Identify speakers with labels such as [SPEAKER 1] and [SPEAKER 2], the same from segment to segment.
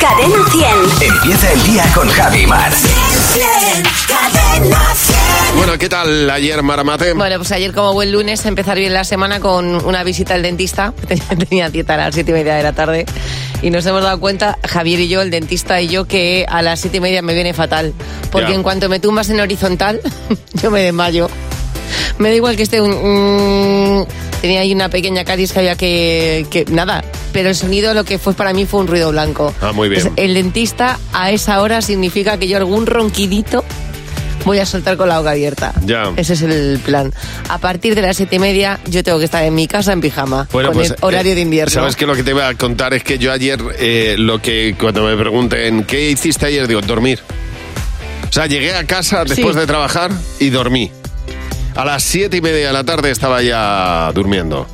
[SPEAKER 1] Cadena 100.
[SPEAKER 2] Empieza el día con Javi Mar.
[SPEAKER 1] Cadena 100.
[SPEAKER 3] Bueno, ¿qué tal ayer, Maramate?
[SPEAKER 4] Bueno, pues ayer como buen lunes, empezar bien la semana con una visita al dentista. Tenía cita a las siete y media de la tarde. Y nos hemos dado cuenta, Javier y yo, el dentista y yo, que a las siete y media me viene fatal. Porque
[SPEAKER 3] Ya.
[SPEAKER 4] en cuanto me tumbas en horizontal, yo me desmayo. Me da igual que esté un... tenía ahí una pequeña caries que había que, que... Nada, pero el sonido lo que fue para mí fue un ruido blanco.
[SPEAKER 3] Ah, muy bien.
[SPEAKER 4] El dentista a esa hora significa que yo algún ronquidito voy a soltar con la boca abierta.
[SPEAKER 3] Ya.
[SPEAKER 4] Ese es el plan. A partir de las siete y media yo tengo que estar en mi casa en pijama.
[SPEAKER 3] Bueno,
[SPEAKER 4] con
[SPEAKER 3] pues,
[SPEAKER 4] el horario
[SPEAKER 3] eh,
[SPEAKER 4] de invierno.
[SPEAKER 3] Sabes que lo que te iba a contar es que yo ayer, eh, lo que cuando me pregunten qué hiciste ayer, digo, dormir. O sea, llegué a casa después
[SPEAKER 4] Sí.
[SPEAKER 3] de trabajar y dormí. A las siete y media de la tarde estaba ya durmiendo.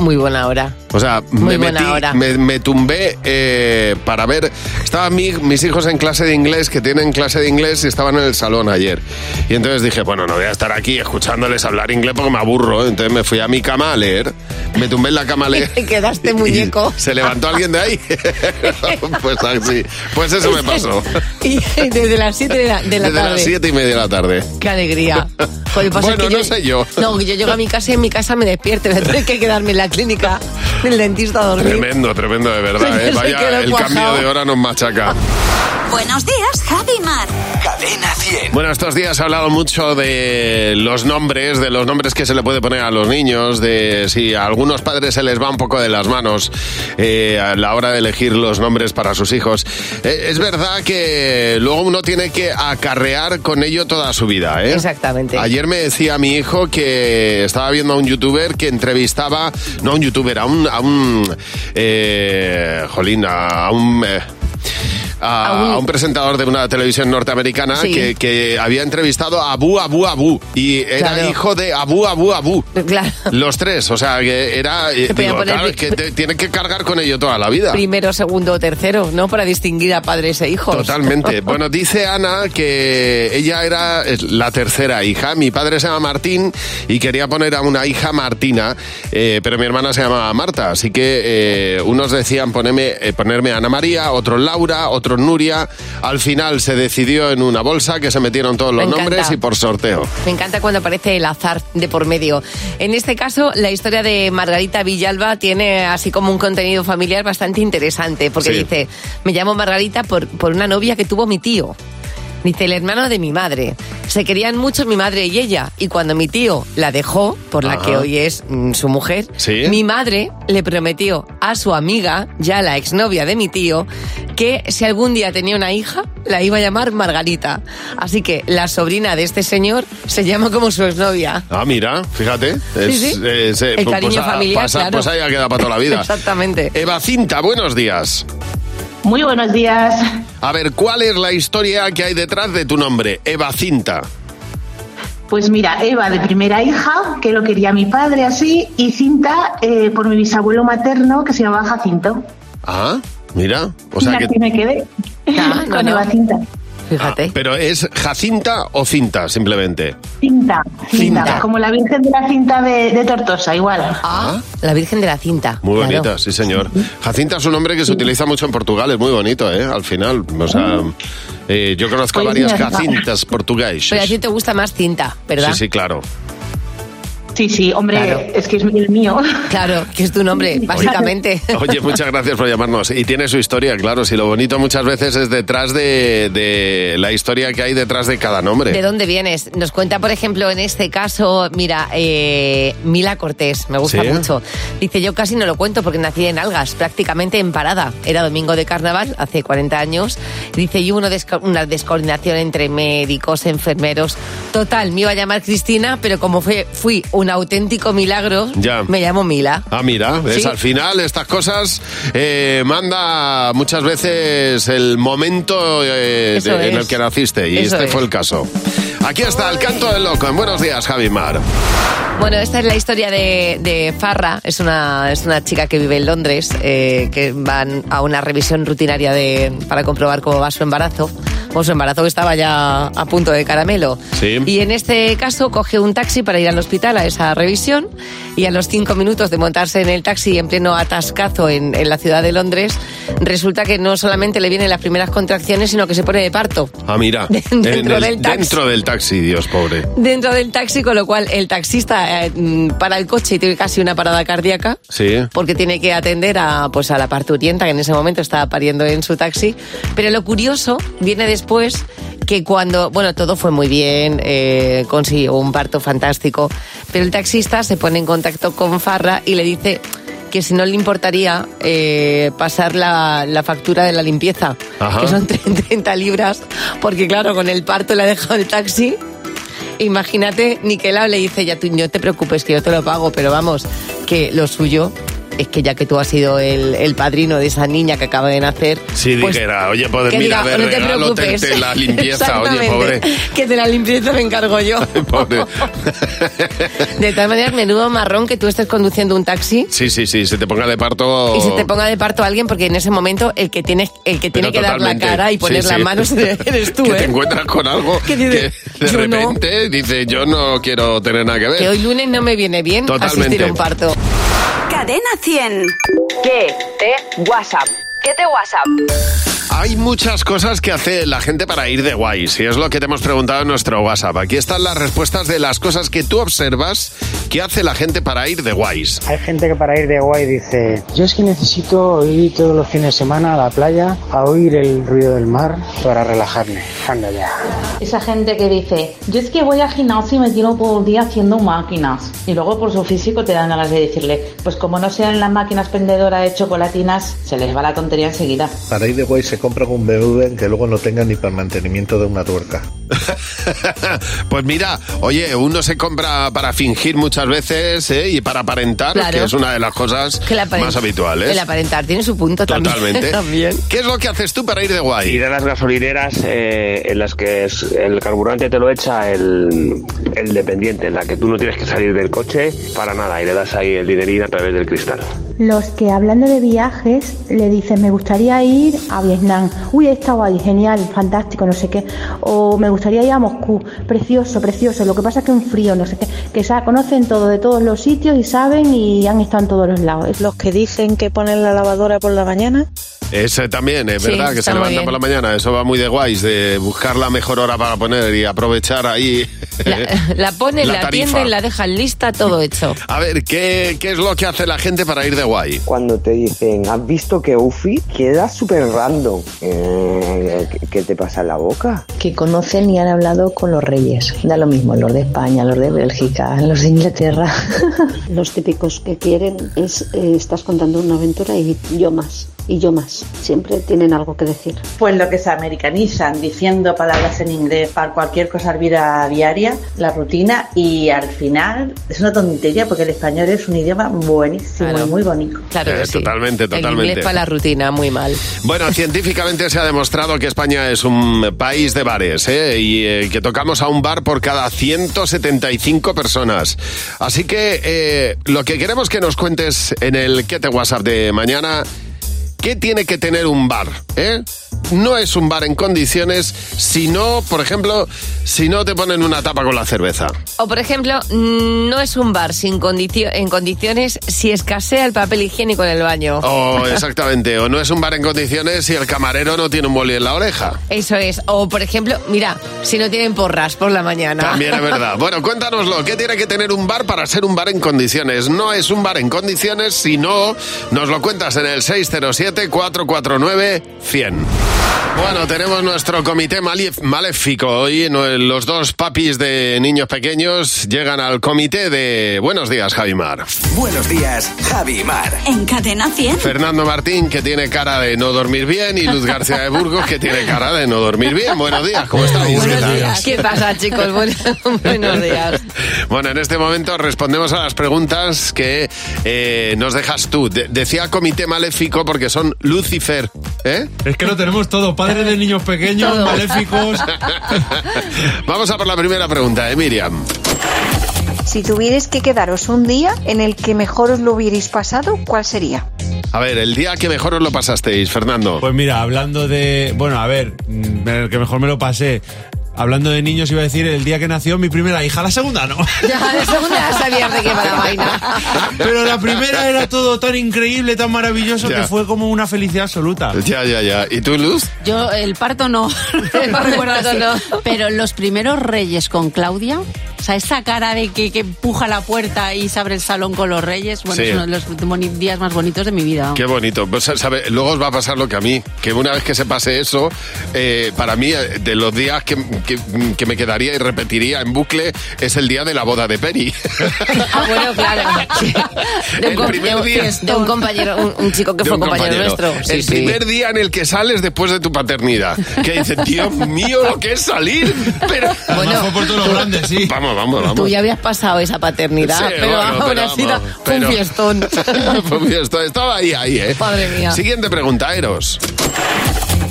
[SPEAKER 4] Muy buena hora.
[SPEAKER 3] O sea,
[SPEAKER 4] Muy
[SPEAKER 3] me
[SPEAKER 4] buena
[SPEAKER 3] metí,
[SPEAKER 4] hora.
[SPEAKER 3] me, me tumbé eh, para ver. Estaban mi- mis hijos en clase de inglés, que tienen clase de inglés, y estaban en el salón ayer. Y entonces dije, bueno, no voy a estar aquí escuchándoles hablar inglés porque me aburro. Entonces me fui a mi cama a leer. Me tumbé en la cama a leer.
[SPEAKER 4] Te quedaste muñeco.
[SPEAKER 3] ¿Se levantó alguien de ahí? pues así. Pues eso me pasó.
[SPEAKER 4] y desde las siete de la, de la
[SPEAKER 3] Desde
[SPEAKER 4] tarde.
[SPEAKER 3] las siete y media de la tarde.
[SPEAKER 4] Qué alegría. Joder, pasa
[SPEAKER 3] Bueno,
[SPEAKER 4] que
[SPEAKER 3] no sé yo.
[SPEAKER 4] No, yo llego a mi casa y en mi casa me despierto. A tener que quedarme en la clínica del dentista a dormir.
[SPEAKER 3] Tremendo, tremendo de verdad. ¿eh? Vaya, el
[SPEAKER 4] cuajado.
[SPEAKER 3] cambio de hora nos machaca.
[SPEAKER 1] Buenos días, Javi Mar.
[SPEAKER 2] Cadena 100.
[SPEAKER 3] Bueno, estos días ha hablado mucho de los nombres, de los nombres que se le puede poner a los niños, de si a algunos padres se les va un poco de las manos eh, a la hora de elegir los nombres para sus hijos. Eh, es verdad que luego uno tiene que acarrear con ello toda su vida. ¿eh?
[SPEAKER 4] Exactamente.
[SPEAKER 3] Ayer me decía mi hijo que estaba viendo a un youtuber que entrevistaba, no a un youtuber, a un, a un, eh, jolín, a, a un... eh, a,
[SPEAKER 4] A un-
[SPEAKER 3] a un presentador de una televisión norteamericana
[SPEAKER 4] Sí.
[SPEAKER 3] que, que había entrevistado a Abu Abu Abu y era
[SPEAKER 4] Claro.
[SPEAKER 3] hijo de Abu Abu Abu.
[SPEAKER 4] Claro.
[SPEAKER 3] Los tres, o sea, que era... eh,
[SPEAKER 4] Se
[SPEAKER 3] digo,
[SPEAKER 4] poner
[SPEAKER 3] claro, que te- tiene que cargar con ello toda la vida.
[SPEAKER 4] Primero, segundo o tercero, ¿no? Para distinguir a padres e hijos.
[SPEAKER 3] Totalmente. Bueno, dice Ana que ella era la tercera hija. Mi padre se llama Martín y quería poner a una hija Martina, eh, pero mi hermana se llamaba Marta. Así que eh, unos decían ponerme, eh, ponerme Ana María, otros Laura, otros Nuria. Al final se decidió en una bolsa que se metieron todos los
[SPEAKER 4] Me encanta.
[SPEAKER 3] nombres y por sorteo.
[SPEAKER 4] Me encanta cuando aparece el azar de por medio. En este caso, la historia de Margarita Villalba tiene así como un contenido familiar bastante interesante, porque
[SPEAKER 3] Sí.
[SPEAKER 4] dice, me llamo Margarita por, por una novia que tuvo mi tío. Dice, el hermano de mi madre. Se querían mucho mi madre y ella. Y cuando mi tío la dejó, por la
[SPEAKER 3] Ajá.
[SPEAKER 4] que hoy es mm, su mujer,
[SPEAKER 3] Sí.
[SPEAKER 4] mi madre le prometió a su amiga, ya la exnovia de mi tío, que si algún día tenía una hija, la iba a llamar Margarita. Así que la sobrina de este señor se llama como su exnovia.
[SPEAKER 3] Ah, mira, fíjate. Es,
[SPEAKER 4] sí.
[SPEAKER 3] es, eh,
[SPEAKER 4] El
[SPEAKER 3] pues,
[SPEAKER 4] cariño
[SPEAKER 3] ah,
[SPEAKER 4] familiar,
[SPEAKER 3] pasa-
[SPEAKER 4] claro.
[SPEAKER 3] Pues ahí ha quedado para toda la vida.
[SPEAKER 4] Exactamente.
[SPEAKER 3] Eva Cinta, buenos días.
[SPEAKER 5] Muy buenos días.
[SPEAKER 3] A ver, ¿cuál es la historia que hay detrás de tu nombre? Eva Cinta.
[SPEAKER 5] Pues mira, Eva de primera hija, que lo quería mi padre así, y Cinta eh, por mi bisabuelo materno, que se llamaba Jacinto.
[SPEAKER 3] Ah, mira. O sea
[SPEAKER 5] aquí
[SPEAKER 3] que.
[SPEAKER 5] me quedé
[SPEAKER 4] Ah, no,
[SPEAKER 5] con
[SPEAKER 4] no.
[SPEAKER 5] Eva Cinta.
[SPEAKER 4] Fíjate.
[SPEAKER 3] Ah, pero es Jacinta o Cinta, simplemente.
[SPEAKER 5] Cinta, cinta,
[SPEAKER 3] Cinta.
[SPEAKER 5] como la Virgen de la Cinta de, de Tortosa, igual.
[SPEAKER 4] Ah, la Virgen de la Cinta.
[SPEAKER 3] Muy
[SPEAKER 4] claro.
[SPEAKER 3] bonita, sí, señor. Jacinta es un nombre que se utiliza mucho en Portugal, es muy bonito, ¿eh? Al final. O sea, eh, yo conozco varias Jacintas
[SPEAKER 4] Pero a
[SPEAKER 3] portuguesas.
[SPEAKER 4] ti te gusta más cinta, ¿verdad?
[SPEAKER 3] Sí, sí, claro.
[SPEAKER 5] Sí, sí, hombre,
[SPEAKER 4] Claro.
[SPEAKER 5] es que es el mío.
[SPEAKER 4] Claro, que es tu nombre, básicamente.
[SPEAKER 3] Oye, muchas gracias por llamarnos. Y tiene su historia, claro. Si lo bonito muchas veces es detrás de, de la historia que hay detrás de cada nombre.
[SPEAKER 4] ¿De dónde vienes? Nos cuenta, por ejemplo, en este caso, mira, eh, Mila Cortés, me gusta
[SPEAKER 3] ¿Sí?
[SPEAKER 4] mucho. Dice, yo casi no lo cuento porque nací en Algas, prácticamente en Parada. Era domingo de carnaval, hace 40 años. Dice, y hubo una, desco- una descoordinación entre médicos, enfermeros. Total, me iba a llamar Cristina, pero como fue, fui un auténtico milagro,
[SPEAKER 3] Ya.
[SPEAKER 4] me llamo Mila.
[SPEAKER 3] Ah, mira,
[SPEAKER 4] Sí.
[SPEAKER 3] al final estas cosas eh, manda muchas veces el momento eh, de- en el que naciste y
[SPEAKER 4] Eso
[SPEAKER 3] este
[SPEAKER 4] es.
[SPEAKER 3] fue el caso. Aquí está el canto del loco. En buenos días, Javi Mar.
[SPEAKER 4] Bueno, esta es la historia de, de Farra. Es una, es una chica que vive en Londres, eh, que van a una revisión rutinaria de, para comprobar cómo va su embarazo. o su embarazo estaba ya a punto de caramelo.
[SPEAKER 3] Sí.
[SPEAKER 4] Y en este caso coge un taxi para ir al hospital a esa revisión y a los cinco minutos de montarse en el taxi en pleno atascazo en, en la ciudad de Londres, resulta que no solamente le vienen las primeras contracciones, sino que se pone de parto.
[SPEAKER 3] Ah, mira.
[SPEAKER 4] Dentro
[SPEAKER 3] en el-
[SPEAKER 4] del taxi.
[SPEAKER 3] dentro del taxi, Dios pobre.
[SPEAKER 4] Dentro del taxi, con lo cual el taxista eh, mm, para el coche y tiene casi una parada cardíaca.
[SPEAKER 3] Sí.
[SPEAKER 4] porque tiene que atender a, pues, a la parturienta que en ese momento estaba pariendo en su taxi. Pero lo curioso viene después que cuando, bueno, todo fue muy bien, eh, consiguió un parto fantástico, pero el taxista se pone en contacto con Farra y le dice que si no le importaría eh, pasar la, la factura de la limpieza,
[SPEAKER 3] Ajá.
[SPEAKER 4] que son 30 libras, porque claro, con el parto le ha dejado el taxi. Imagínate, Niquela le dice, ya tú no te preocupes, que yo te lo pago, pero vamos, que lo suyo es que ya que tú has sido el, el padrino de esa niña que acaba de nacer...
[SPEAKER 3] Sí,
[SPEAKER 4] pues,
[SPEAKER 3] dijera, oye, pues
[SPEAKER 4] que
[SPEAKER 3] mira,
[SPEAKER 4] diga,
[SPEAKER 3] a ver,
[SPEAKER 4] no te
[SPEAKER 3] regalo, te-
[SPEAKER 4] preocupes.
[SPEAKER 3] te la limpieza, oye,
[SPEAKER 4] Exactamente,
[SPEAKER 3] pobre.
[SPEAKER 4] Que de la limpieza me encargo yo.
[SPEAKER 3] Pobre.
[SPEAKER 4] De todas maneras, menudo marrón que tú estés conduciendo un taxi
[SPEAKER 3] Sí, sí, sí, se te ponga de parto.
[SPEAKER 4] y se te ponga de parto alguien porque en ese momento el que tiene, el que tiene
[SPEAKER 3] Pero
[SPEAKER 4] que dar la cara y poner
[SPEAKER 3] Sí,
[SPEAKER 4] las
[SPEAKER 3] sí.
[SPEAKER 4] manos eres tú,
[SPEAKER 3] que
[SPEAKER 4] ¿eh?
[SPEAKER 3] te encuentras con algo
[SPEAKER 4] Que
[SPEAKER 3] de
[SPEAKER 4] "Yo no".
[SPEAKER 3] repente dice, yo no quiero tener nada que ver.
[SPEAKER 4] Que hoy lunes no me viene bien
[SPEAKER 3] Totalmente.
[SPEAKER 4] asistir a un parto.
[SPEAKER 1] Cadena 100.
[SPEAKER 4] ¿Qué te WhatsApp? ¿Qué te WhatsApp?
[SPEAKER 3] Hay muchas cosas que hace la gente para ir de guays y es lo que te hemos preguntado en nuestro WhatsApp. Aquí están las respuestas de las cosas que tú observas que hace la gente para ir de guays.
[SPEAKER 6] Hay gente que para ir de guay dice, yo es que necesito ir todos los fines de semana a la playa a oír el ruido del mar para relajarme. Anda ya.
[SPEAKER 7] Esa gente que dice, yo es que voy al gimnasio y me tiro todo el día haciendo máquinas. Y luego por su físico te dan ganas de decirle, pues como no sean las máquinas pendedoras de chocolatinas, se les va la tontería enseguida.
[SPEAKER 8] Para ir de guay se compran un BMW que luego no tenga ni para el mantenimiento de una tuerca.
[SPEAKER 3] pues mira, oye, uno se compra para fingir muchas veces ¿eh? y para aparentar,
[SPEAKER 4] Claro.
[SPEAKER 3] que es una de las cosas
[SPEAKER 4] Que
[SPEAKER 3] más habituales.
[SPEAKER 4] El aparentar tiene su punto también.
[SPEAKER 3] Totalmente.
[SPEAKER 4] también.
[SPEAKER 3] ¿Qué es lo que haces tú para ir de guay?
[SPEAKER 9] Ir a las gasolineras eh, en las que es- el carburante te lo echa el, el dependiente, en la que tú no tienes que salir del coche para nada y le das ahí el dinerín a través del cristal.
[SPEAKER 10] Los que hablando de viajes le dicen me gustaría ir a Vietnam, uy he estado ahí, genial, fantástico, no sé qué, o me gustaría ir a Moscú, precioso, precioso, lo que pasa es que un frío, no sé qué, que sa- conocen todo de todos los sitios y saben y han estado en todos los lados.
[SPEAKER 11] Los que dicen que ponen la lavadora por la mañana.
[SPEAKER 3] Ese también, es
[SPEAKER 4] Sí,
[SPEAKER 3] verdad, que se levanta por la mañana. Eso va muy de guays, de buscar la mejor hora para poner y aprovechar ahí.
[SPEAKER 4] La, la ponen,
[SPEAKER 3] La
[SPEAKER 4] la, la dejan lista, todo hecho.
[SPEAKER 3] A ver, ¿qué, ¿qué es lo que hace la gente para ir de guay?
[SPEAKER 12] Cuando te dicen, ¿has visto que Ufi queda súper random? Eh, ¿qué- ¿Qué te pasa en la boca?
[SPEAKER 11] Que conocen y han hablado con los reyes. Da lo mismo, los de España, los de Bélgica, los de Inglaterra.
[SPEAKER 13] Los típicos que quieren es, eh, estás contando una aventura y yo más, y yo más. Siempre tienen algo que decir.
[SPEAKER 7] Pues lo que se americanizan diciendo palabras en inglés para cualquier cosa vida diaria, la rutina, y al final es una tontería porque el español es un idioma buenísimo
[SPEAKER 4] Claro.
[SPEAKER 7] y muy bonito.
[SPEAKER 4] Claro que
[SPEAKER 3] Eh,
[SPEAKER 4] sí.
[SPEAKER 3] totalmente,
[SPEAKER 4] El
[SPEAKER 3] totalmente.
[SPEAKER 4] inglés para la rutina, muy mal.
[SPEAKER 3] Bueno, científicamente se ha demostrado que España es un país de bares ¿eh? y eh, que tocamos a un bar por cada 175 personas. Así que eh, lo que queremos que nos cuentes en el que te WhatsApp de mañana, ¿qué tiene que tener un bar? ¿eh? No es un bar en condiciones si no, por ejemplo, si no te ponen una tapa con la cerveza.
[SPEAKER 4] O, por ejemplo, no es un bar sin condicio- en condiciones si escasea el papel higiénico en el baño.
[SPEAKER 3] O exactamente, o no es un bar en condiciones si el camarero no tiene un boli en la oreja.
[SPEAKER 4] Eso es. O, por ejemplo, mira, si no tienen porras por la mañana.
[SPEAKER 3] También es verdad. Bueno, cuéntanoslo. ¿Qué tiene que tener un bar para ser un bar en condiciones? No es un bar en condiciones, si no, nos lo cuentas en el 607-449-100. Bueno, tenemos nuestro comité maléfico. Hoy no- los dos papis de niños pequeños llegan al comité de Buenos días, Javimar.
[SPEAKER 2] Buenos días, Javi y Mar.
[SPEAKER 1] En Cadena 100.
[SPEAKER 3] Fernando Martín, que tiene cara de no dormir bien, y Luz García de Burgos, que tiene cara de no dormir bien. Buenos días, ¿cómo estáis? ¿Qué
[SPEAKER 4] Buenos
[SPEAKER 3] tal?
[SPEAKER 4] días. ¿Qué pasa, chicos? Bueno- buenos días.
[SPEAKER 3] Bueno, en este momento respondemos a las preguntas que eh, nos dejas tú. De- decía comité maléfico porque son Lucifer. ¿Eh?
[SPEAKER 14] Es que lo tenemos todo, padres de niños pequeños,
[SPEAKER 4] Todo.
[SPEAKER 14] maléficos.
[SPEAKER 3] Vamos a por la primera pregunta, ¿eh, Miriam?
[SPEAKER 15] Si tuvierais que quedaros un día en el que mejor os lo hubierais pasado, ¿cuál sería?
[SPEAKER 3] A ver, el día que mejor os lo pasasteis, Fernando.
[SPEAKER 14] Pues mira, hablando de. Bueno, a ver, mm, el que mejor me lo pasé. Hablando de niños, iba a decir el día que nació mi primera hija, la segunda no.
[SPEAKER 4] Ya, la segunda ya sabías de qué va la vaina.
[SPEAKER 14] Pero la primera era todo tan increíble, tan maravilloso
[SPEAKER 3] Ya.
[SPEAKER 14] que fue como una felicidad absoluta.
[SPEAKER 3] Ya, ya, ya. ¿Y tú, Luz?
[SPEAKER 15] Yo, el parto no.
[SPEAKER 4] El
[SPEAKER 15] No recuerdo
[SPEAKER 4] parto no.
[SPEAKER 15] Pero los primeros reyes con Claudia, o sea, esa cara de que, que empuja la puerta y se abre el salón con los reyes, bueno,
[SPEAKER 3] Sí.
[SPEAKER 15] es uno de los días más bonitos de mi vida.
[SPEAKER 3] Qué bonito. Pues, sabe, luego os va a pasar lo que a mí, que una vez que se pase eso, eh, para mí, eh, de los días que, que- que me quedaría y repetiría en bucle, es el día de la boda de Peri.
[SPEAKER 4] Ah, bueno, claro. De un,
[SPEAKER 3] El
[SPEAKER 4] com-
[SPEAKER 3] primer
[SPEAKER 4] de
[SPEAKER 3] día.
[SPEAKER 4] de un compañero, un, un chico que fue
[SPEAKER 3] un
[SPEAKER 4] compañero, nuestro. Sí,
[SPEAKER 3] el
[SPEAKER 4] sí.
[SPEAKER 3] primer día en el que sales después de tu paternidad. Que dices, Dios mío, lo que es salir. Pero...
[SPEAKER 4] Bueno,
[SPEAKER 14] fue por todo lo grande, sí.
[SPEAKER 3] Vamos, vamos, vamos.
[SPEAKER 4] Tú ya habías pasado esa paternidad,
[SPEAKER 3] Sí,
[SPEAKER 4] pero
[SPEAKER 3] bueno, vamos,
[SPEAKER 4] fue un fiestón.
[SPEAKER 3] Fue un fiestón. Estaba ahí, ahí, ¿eh?
[SPEAKER 4] Madre mía.
[SPEAKER 3] Siguiente pregunta, Eros.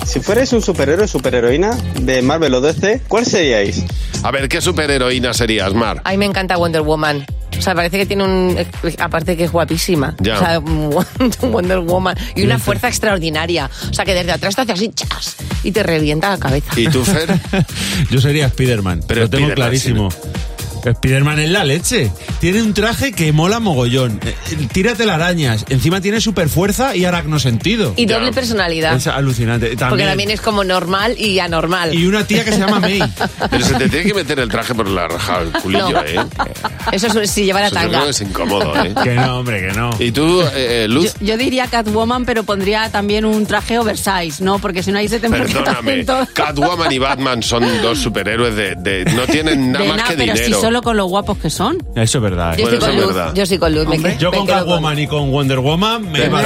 [SPEAKER 16] Si fuerais un superhéroe o superheroína de Marvel o DC, ¿cuál seríais?
[SPEAKER 3] A ver, ¿qué superheroína serías, Mar?
[SPEAKER 4] A mí me encanta Wonder Woman. O sea, parece que tiene un... Aparte que es guapísima.
[SPEAKER 3] Ya.
[SPEAKER 4] O sea, Wonder Woman. Y una fuerza extraordinaria. O sea, que desde atrás te hace así, chas, y te revienta la cabeza.
[SPEAKER 3] ¿Y tú, Fer?
[SPEAKER 14] Yo sería Spider-Man,
[SPEAKER 3] Pero
[SPEAKER 14] lo tengo
[SPEAKER 3] Spiderman,
[SPEAKER 14] clarísimo. Spider-Man es la leche. Tiene un traje que mola mogollón. Eh, Tira telarañas. Encima tiene super fuerza y aracno sentido.
[SPEAKER 4] Y doble personalidad.
[SPEAKER 14] Es alucinante.
[SPEAKER 4] Porque
[SPEAKER 14] También.
[SPEAKER 4] también es como normal y anormal.
[SPEAKER 14] Y una tía que se llama May.
[SPEAKER 3] Pero se te tiene que meter el traje por la raja del culillo,
[SPEAKER 4] No.
[SPEAKER 3] ¿eh?
[SPEAKER 4] Eso es si lleva la
[SPEAKER 3] Eso yo creo
[SPEAKER 4] tanga.
[SPEAKER 3] que es incómodo, ¿eh?
[SPEAKER 14] Que no, hombre, que no.
[SPEAKER 3] ¿Y tú, eh, Luz?
[SPEAKER 15] Yo diría Catwoman, pero pondría también un traje oversize, ¿no? Porque si no ahí se te
[SPEAKER 3] Perdóname,
[SPEAKER 15] también todo.
[SPEAKER 3] Catwoman y Batman son dos superhéroes de... de- no tienen nada
[SPEAKER 15] De
[SPEAKER 3] más que
[SPEAKER 15] pero
[SPEAKER 3] dinero.
[SPEAKER 15] si solo con lo guapos que son.
[SPEAKER 14] Eso es verdad.
[SPEAKER 4] Yo
[SPEAKER 14] ¿eh?
[SPEAKER 4] Estoy con Luz.
[SPEAKER 3] verdad.
[SPEAKER 4] Yo estoy con Luz.
[SPEAKER 14] Yo
[SPEAKER 4] me
[SPEAKER 14] con Catwoman y con Wonder Woman me iba.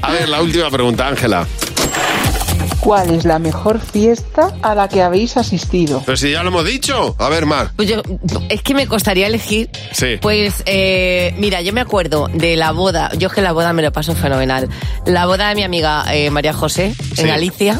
[SPEAKER 3] A ver, la última pregunta, Ángela.
[SPEAKER 17] ¿Cuál es la mejor fiesta a la que habéis asistido?
[SPEAKER 3] Pero si ya lo hemos dicho. A ver, Mar.
[SPEAKER 4] Pues yo, es que me costaría elegir.
[SPEAKER 3] Sí.
[SPEAKER 4] Pues, eh, mira, yo me acuerdo de la boda. Yo es que la boda me lo paso fenomenal. La boda de mi amiga eh, María José
[SPEAKER 3] Sí.
[SPEAKER 4] en Galicia.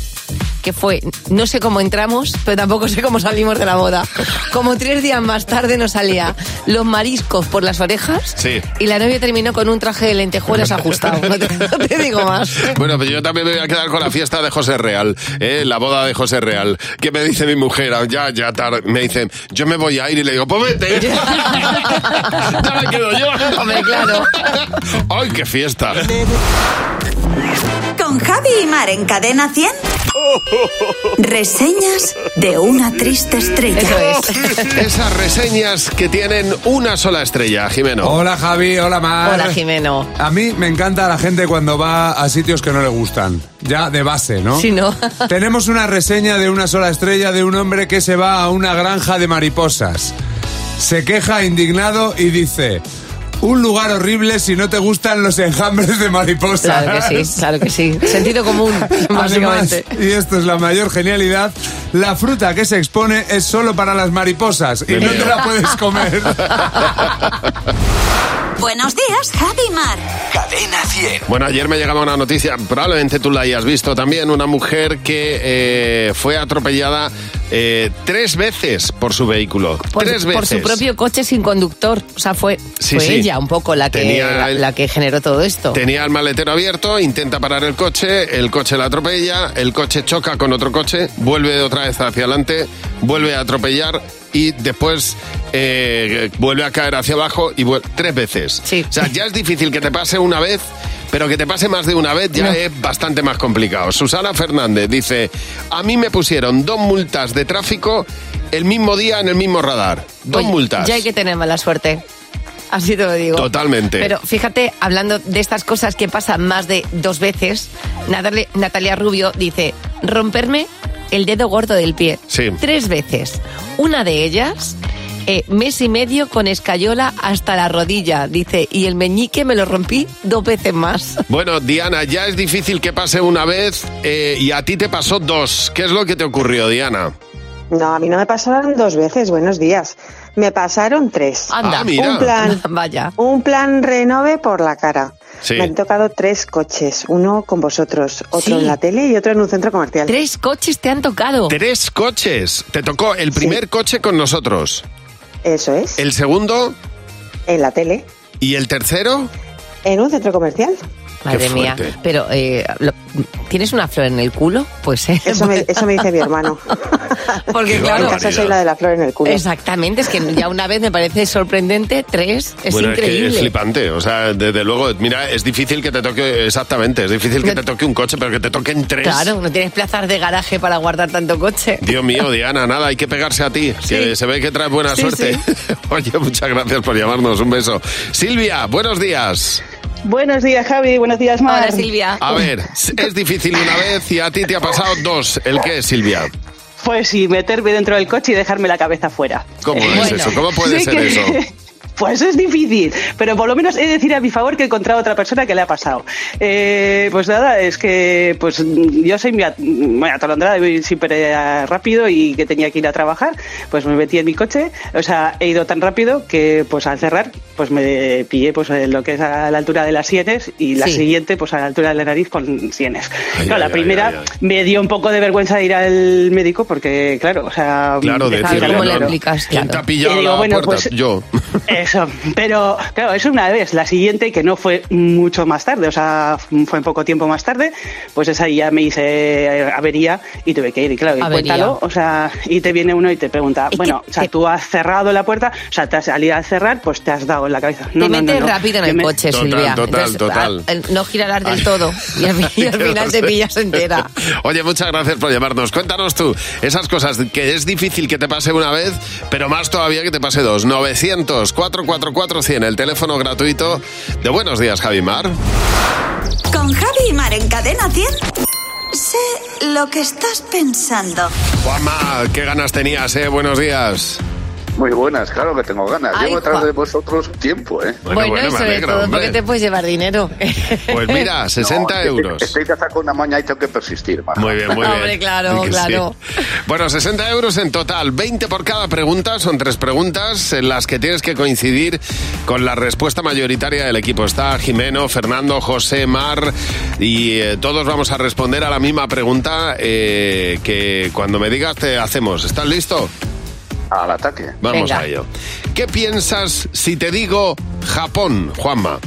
[SPEAKER 4] Que fue, no sé cómo entramos, pero tampoco sé cómo salimos de la boda. Como tres días más tarde nos salía los mariscos por las orejas
[SPEAKER 3] Sí.
[SPEAKER 4] y la novia terminó con un traje de lentejuelas ajustado. No te, no te digo más.
[SPEAKER 3] Bueno, pues yo también me voy a quedar con la fiesta de José Real, ¿eh? la boda de José Real. ¿Qué me dice mi mujer? Ah, Ya, ya tarde. Me dicen, yo me voy a ir y le digo, pues vete. ya me quedo yo.
[SPEAKER 4] Hombre, claro.
[SPEAKER 3] ¡Ay, qué fiesta!
[SPEAKER 1] Con Javi y Mar en Cadena 100. Reseñas de una triste estrella.
[SPEAKER 4] Eso es.
[SPEAKER 3] Esas reseñas que tienen una sola estrella, Jimeno.
[SPEAKER 18] Hola Javi, hola Mar.
[SPEAKER 4] Hola, Jimeno.
[SPEAKER 18] A mí me encanta la gente cuando va a sitios que no le gustan. Ya de base, ¿no?
[SPEAKER 4] Sí, ¿no?
[SPEAKER 18] Tenemos una reseña de una sola estrella de un hombre que se va a una granja de mariposas. Se queja indignado y dice... Un lugar horrible si no te gustan los enjambres de mariposas.
[SPEAKER 4] Claro que sí, claro que sí. Sentido común,
[SPEAKER 18] Además,
[SPEAKER 4] básicamente.
[SPEAKER 18] y esto es la mayor genialidad, la fruta que se expone es solo para las mariposas y no te la puedes comer.
[SPEAKER 1] Buenos días, Javi Mar.
[SPEAKER 2] Cadena 100.
[SPEAKER 3] Bueno, ayer me llegaba una noticia, probablemente tú la hayas visto también, una mujer que eh, fue atropellada eh, tres veces por su vehículo.
[SPEAKER 4] Por,
[SPEAKER 3] tres
[SPEAKER 4] por
[SPEAKER 3] veces.
[SPEAKER 4] su propio coche sin conductor. O sea, fue,
[SPEAKER 3] Sí,
[SPEAKER 4] fue
[SPEAKER 3] sí.
[SPEAKER 4] ella un poco la que, la,
[SPEAKER 3] el-
[SPEAKER 4] la que generó todo esto.
[SPEAKER 3] Tenía el maletero abierto, intenta parar el coche, el coche la atropella, el coche choca con otro coche, vuelve otra vez hacia adelante, vuelve a atropellar y después eh, vuelve a caer hacia abajo y tres veces.
[SPEAKER 4] Sí.
[SPEAKER 3] O sea, ya es difícil que te pase una vez, pero que te pase más de una vez ya
[SPEAKER 4] No.
[SPEAKER 3] es bastante más complicado. Susana Fernández dice, a mí me pusieron dos multas de tráfico el mismo día en el mismo radar. Dos
[SPEAKER 4] Oye,
[SPEAKER 3] multas.
[SPEAKER 4] Ya hay que tener mala suerte. Así te lo digo.
[SPEAKER 3] Totalmente.
[SPEAKER 4] Pero fíjate, hablando de estas cosas que pasan más de dos veces, Natalia, Natalia Rubio dice, romperme el dedo gordo del pie.
[SPEAKER 3] Sí.
[SPEAKER 4] Tres veces. Una de ellas, eh, mes y medio con escayola hasta la rodilla, dice, y el meñique me lo rompí dos veces más.
[SPEAKER 3] Bueno, Diana, ya es difícil que pase una vez eh, y a ti te pasó dos. ¿Qué es lo que te ocurrió, Diana?
[SPEAKER 19] No, a mí no me pasaron dos veces, buenos días. Me pasaron tres.
[SPEAKER 4] Anda.
[SPEAKER 3] Ah, mira.
[SPEAKER 19] Un plan,
[SPEAKER 4] Vaya.
[SPEAKER 19] un plan renove por la cara.
[SPEAKER 3] Sí.
[SPEAKER 19] Me han tocado tres coches, uno con vosotros, otro
[SPEAKER 4] Sí.
[SPEAKER 19] en la tele y otro en un centro comercial.
[SPEAKER 4] Tres coches te han tocado.
[SPEAKER 3] Tres coches. Te tocó el primer coche con nosotros.
[SPEAKER 19] Eso es,
[SPEAKER 3] El segundo,
[SPEAKER 19] en la tele.
[SPEAKER 3] ¿Y el tercero?
[SPEAKER 19] En un centro comercial.
[SPEAKER 4] Madre mía. Pero, eh, lo- ¿tienes una flor en el culo? Pues eh,
[SPEAKER 19] Eso me, eso me dice mi hermano.
[SPEAKER 4] Porque
[SPEAKER 19] En
[SPEAKER 4] claro,
[SPEAKER 19] casa soy la de la flor en el culo.
[SPEAKER 4] exactamente, es que ya una vez me parece sorprendente, tres, es
[SPEAKER 3] bueno, es que
[SPEAKER 4] increíble.
[SPEAKER 3] es flipante. O sea, desde luego, mira, es difícil que te toque, exactamente, es difícil que te toque un coche, pero que te toquen tres.
[SPEAKER 4] Claro, no tienes plazas de garaje para guardar tanto coche.
[SPEAKER 3] Dios mío, Diana, nada, hay que pegarse a ti. que se ve que traes buena
[SPEAKER 4] Sí,
[SPEAKER 3] suerte. Oye, muchas gracias por llamarnos. Un beso. Silvia, buenos días.
[SPEAKER 20] Buenos días, Javi. Buenos días, Mar.
[SPEAKER 4] Hola, Silvia.
[SPEAKER 3] A ver, es difícil una vez y a ti te ha pasado dos. ¿El qué, Silvia?
[SPEAKER 20] Pues sí, meterme dentro del coche y dejarme la cabeza fuera.
[SPEAKER 3] ¿Cómo es eso? ¿Cómo puede ser
[SPEAKER 20] que-
[SPEAKER 3] eso?
[SPEAKER 20] Pues es difícil, pero por lo menos he de decir a mi favor que he encontrado a otra persona que le ha pasado. Eh, pues nada, es que pues yo soy muy, at- muy atolondrada, voy siempre eh, rápido y que tenía que ir a trabajar, pues me metí en mi coche, o sea, he ido tan rápido que pues al cerrar pues me pillé pues en lo que es a la altura de las sienes y la
[SPEAKER 4] Sí.
[SPEAKER 20] siguiente pues a la altura de la nariz con sienes.
[SPEAKER 3] Ay,
[SPEAKER 20] Claro,
[SPEAKER 3] ay,
[SPEAKER 20] la
[SPEAKER 3] ay,
[SPEAKER 20] primera
[SPEAKER 3] ay, ay.
[SPEAKER 20] me dio un poco de vergüenza ir al médico porque claro, o sea,
[SPEAKER 3] Claro, decirle,
[SPEAKER 20] como
[SPEAKER 3] ¿no?
[SPEAKER 20] le-
[SPEAKER 4] explicas?
[SPEAKER 3] ¿Quién te
[SPEAKER 4] Claro.
[SPEAKER 3] ha pillado
[SPEAKER 20] digo,
[SPEAKER 3] la
[SPEAKER 20] bueno,
[SPEAKER 3] puerta?
[SPEAKER 20] pues-
[SPEAKER 3] Yo.
[SPEAKER 20] Eso, pero claro, eso una vez. La siguiente, que no fue mucho más tarde, o sea, fue un poco tiempo más tarde, pues esa ya me hice eh, avería y tuve que ir. Y claro, y cuéntalo, o sea, y te viene uno y te pregunta, bueno, o sea, tú has cerrado la puerta, o sea, te has salido a cerrar, pues te has dado en la cabeza. No,
[SPEAKER 4] Te
[SPEAKER 20] no,
[SPEAKER 4] metes
[SPEAKER 20] no.
[SPEAKER 4] rápido en el
[SPEAKER 20] me-
[SPEAKER 4] coche,
[SPEAKER 3] Total,
[SPEAKER 4] Silvia.
[SPEAKER 3] total, total.
[SPEAKER 4] a- el- no girarás del todo y al, y al final te pillas entera.
[SPEAKER 3] Oye, muchas gracias por llamarnos. Cuéntanos tú esas cosas que es difícil que te pase una vez, pero más todavía que te pase dos. 900 444 100, el teléfono gratuito de Buenos Días, Javimar.
[SPEAKER 1] Con Javi Mar en Cadena 100. Sé lo que estás pensando.
[SPEAKER 3] Juanma, qué ganas tenías, ¿eh? Buenos días.
[SPEAKER 21] Muy buenas, claro que tengo ganas.
[SPEAKER 4] Ay,
[SPEAKER 21] Llevo
[SPEAKER 4] Juan.
[SPEAKER 21] de vosotros tiempo, ¿eh?
[SPEAKER 3] Bueno,
[SPEAKER 4] Bueno,
[SPEAKER 3] bueno,
[SPEAKER 4] y sobre
[SPEAKER 3] alegro,
[SPEAKER 4] todo porque te puedes llevar dinero.
[SPEAKER 3] Pues mira, 60
[SPEAKER 21] No, es que
[SPEAKER 3] euros.
[SPEAKER 21] Estoy casado con una moña y tengo que persistir, Maja.
[SPEAKER 3] Muy bien, muy bien.
[SPEAKER 4] Hombre, claro,
[SPEAKER 3] Sí que sí.
[SPEAKER 4] claro.
[SPEAKER 3] Bueno, 60 euros en total, 20 por cada pregunta, son tres preguntas en las que tienes que coincidir con la respuesta mayoritaria del equipo. Está Jimeno, Fernando, José, Mar y eh, todos vamos a responder a la misma pregunta eh, que cuando me digas te hacemos. ¿Estás listo?
[SPEAKER 21] Al ataque.
[SPEAKER 3] Vamos
[SPEAKER 4] Venga.
[SPEAKER 3] a ello. ¿Qué piensas si te digo Japón, Juanma?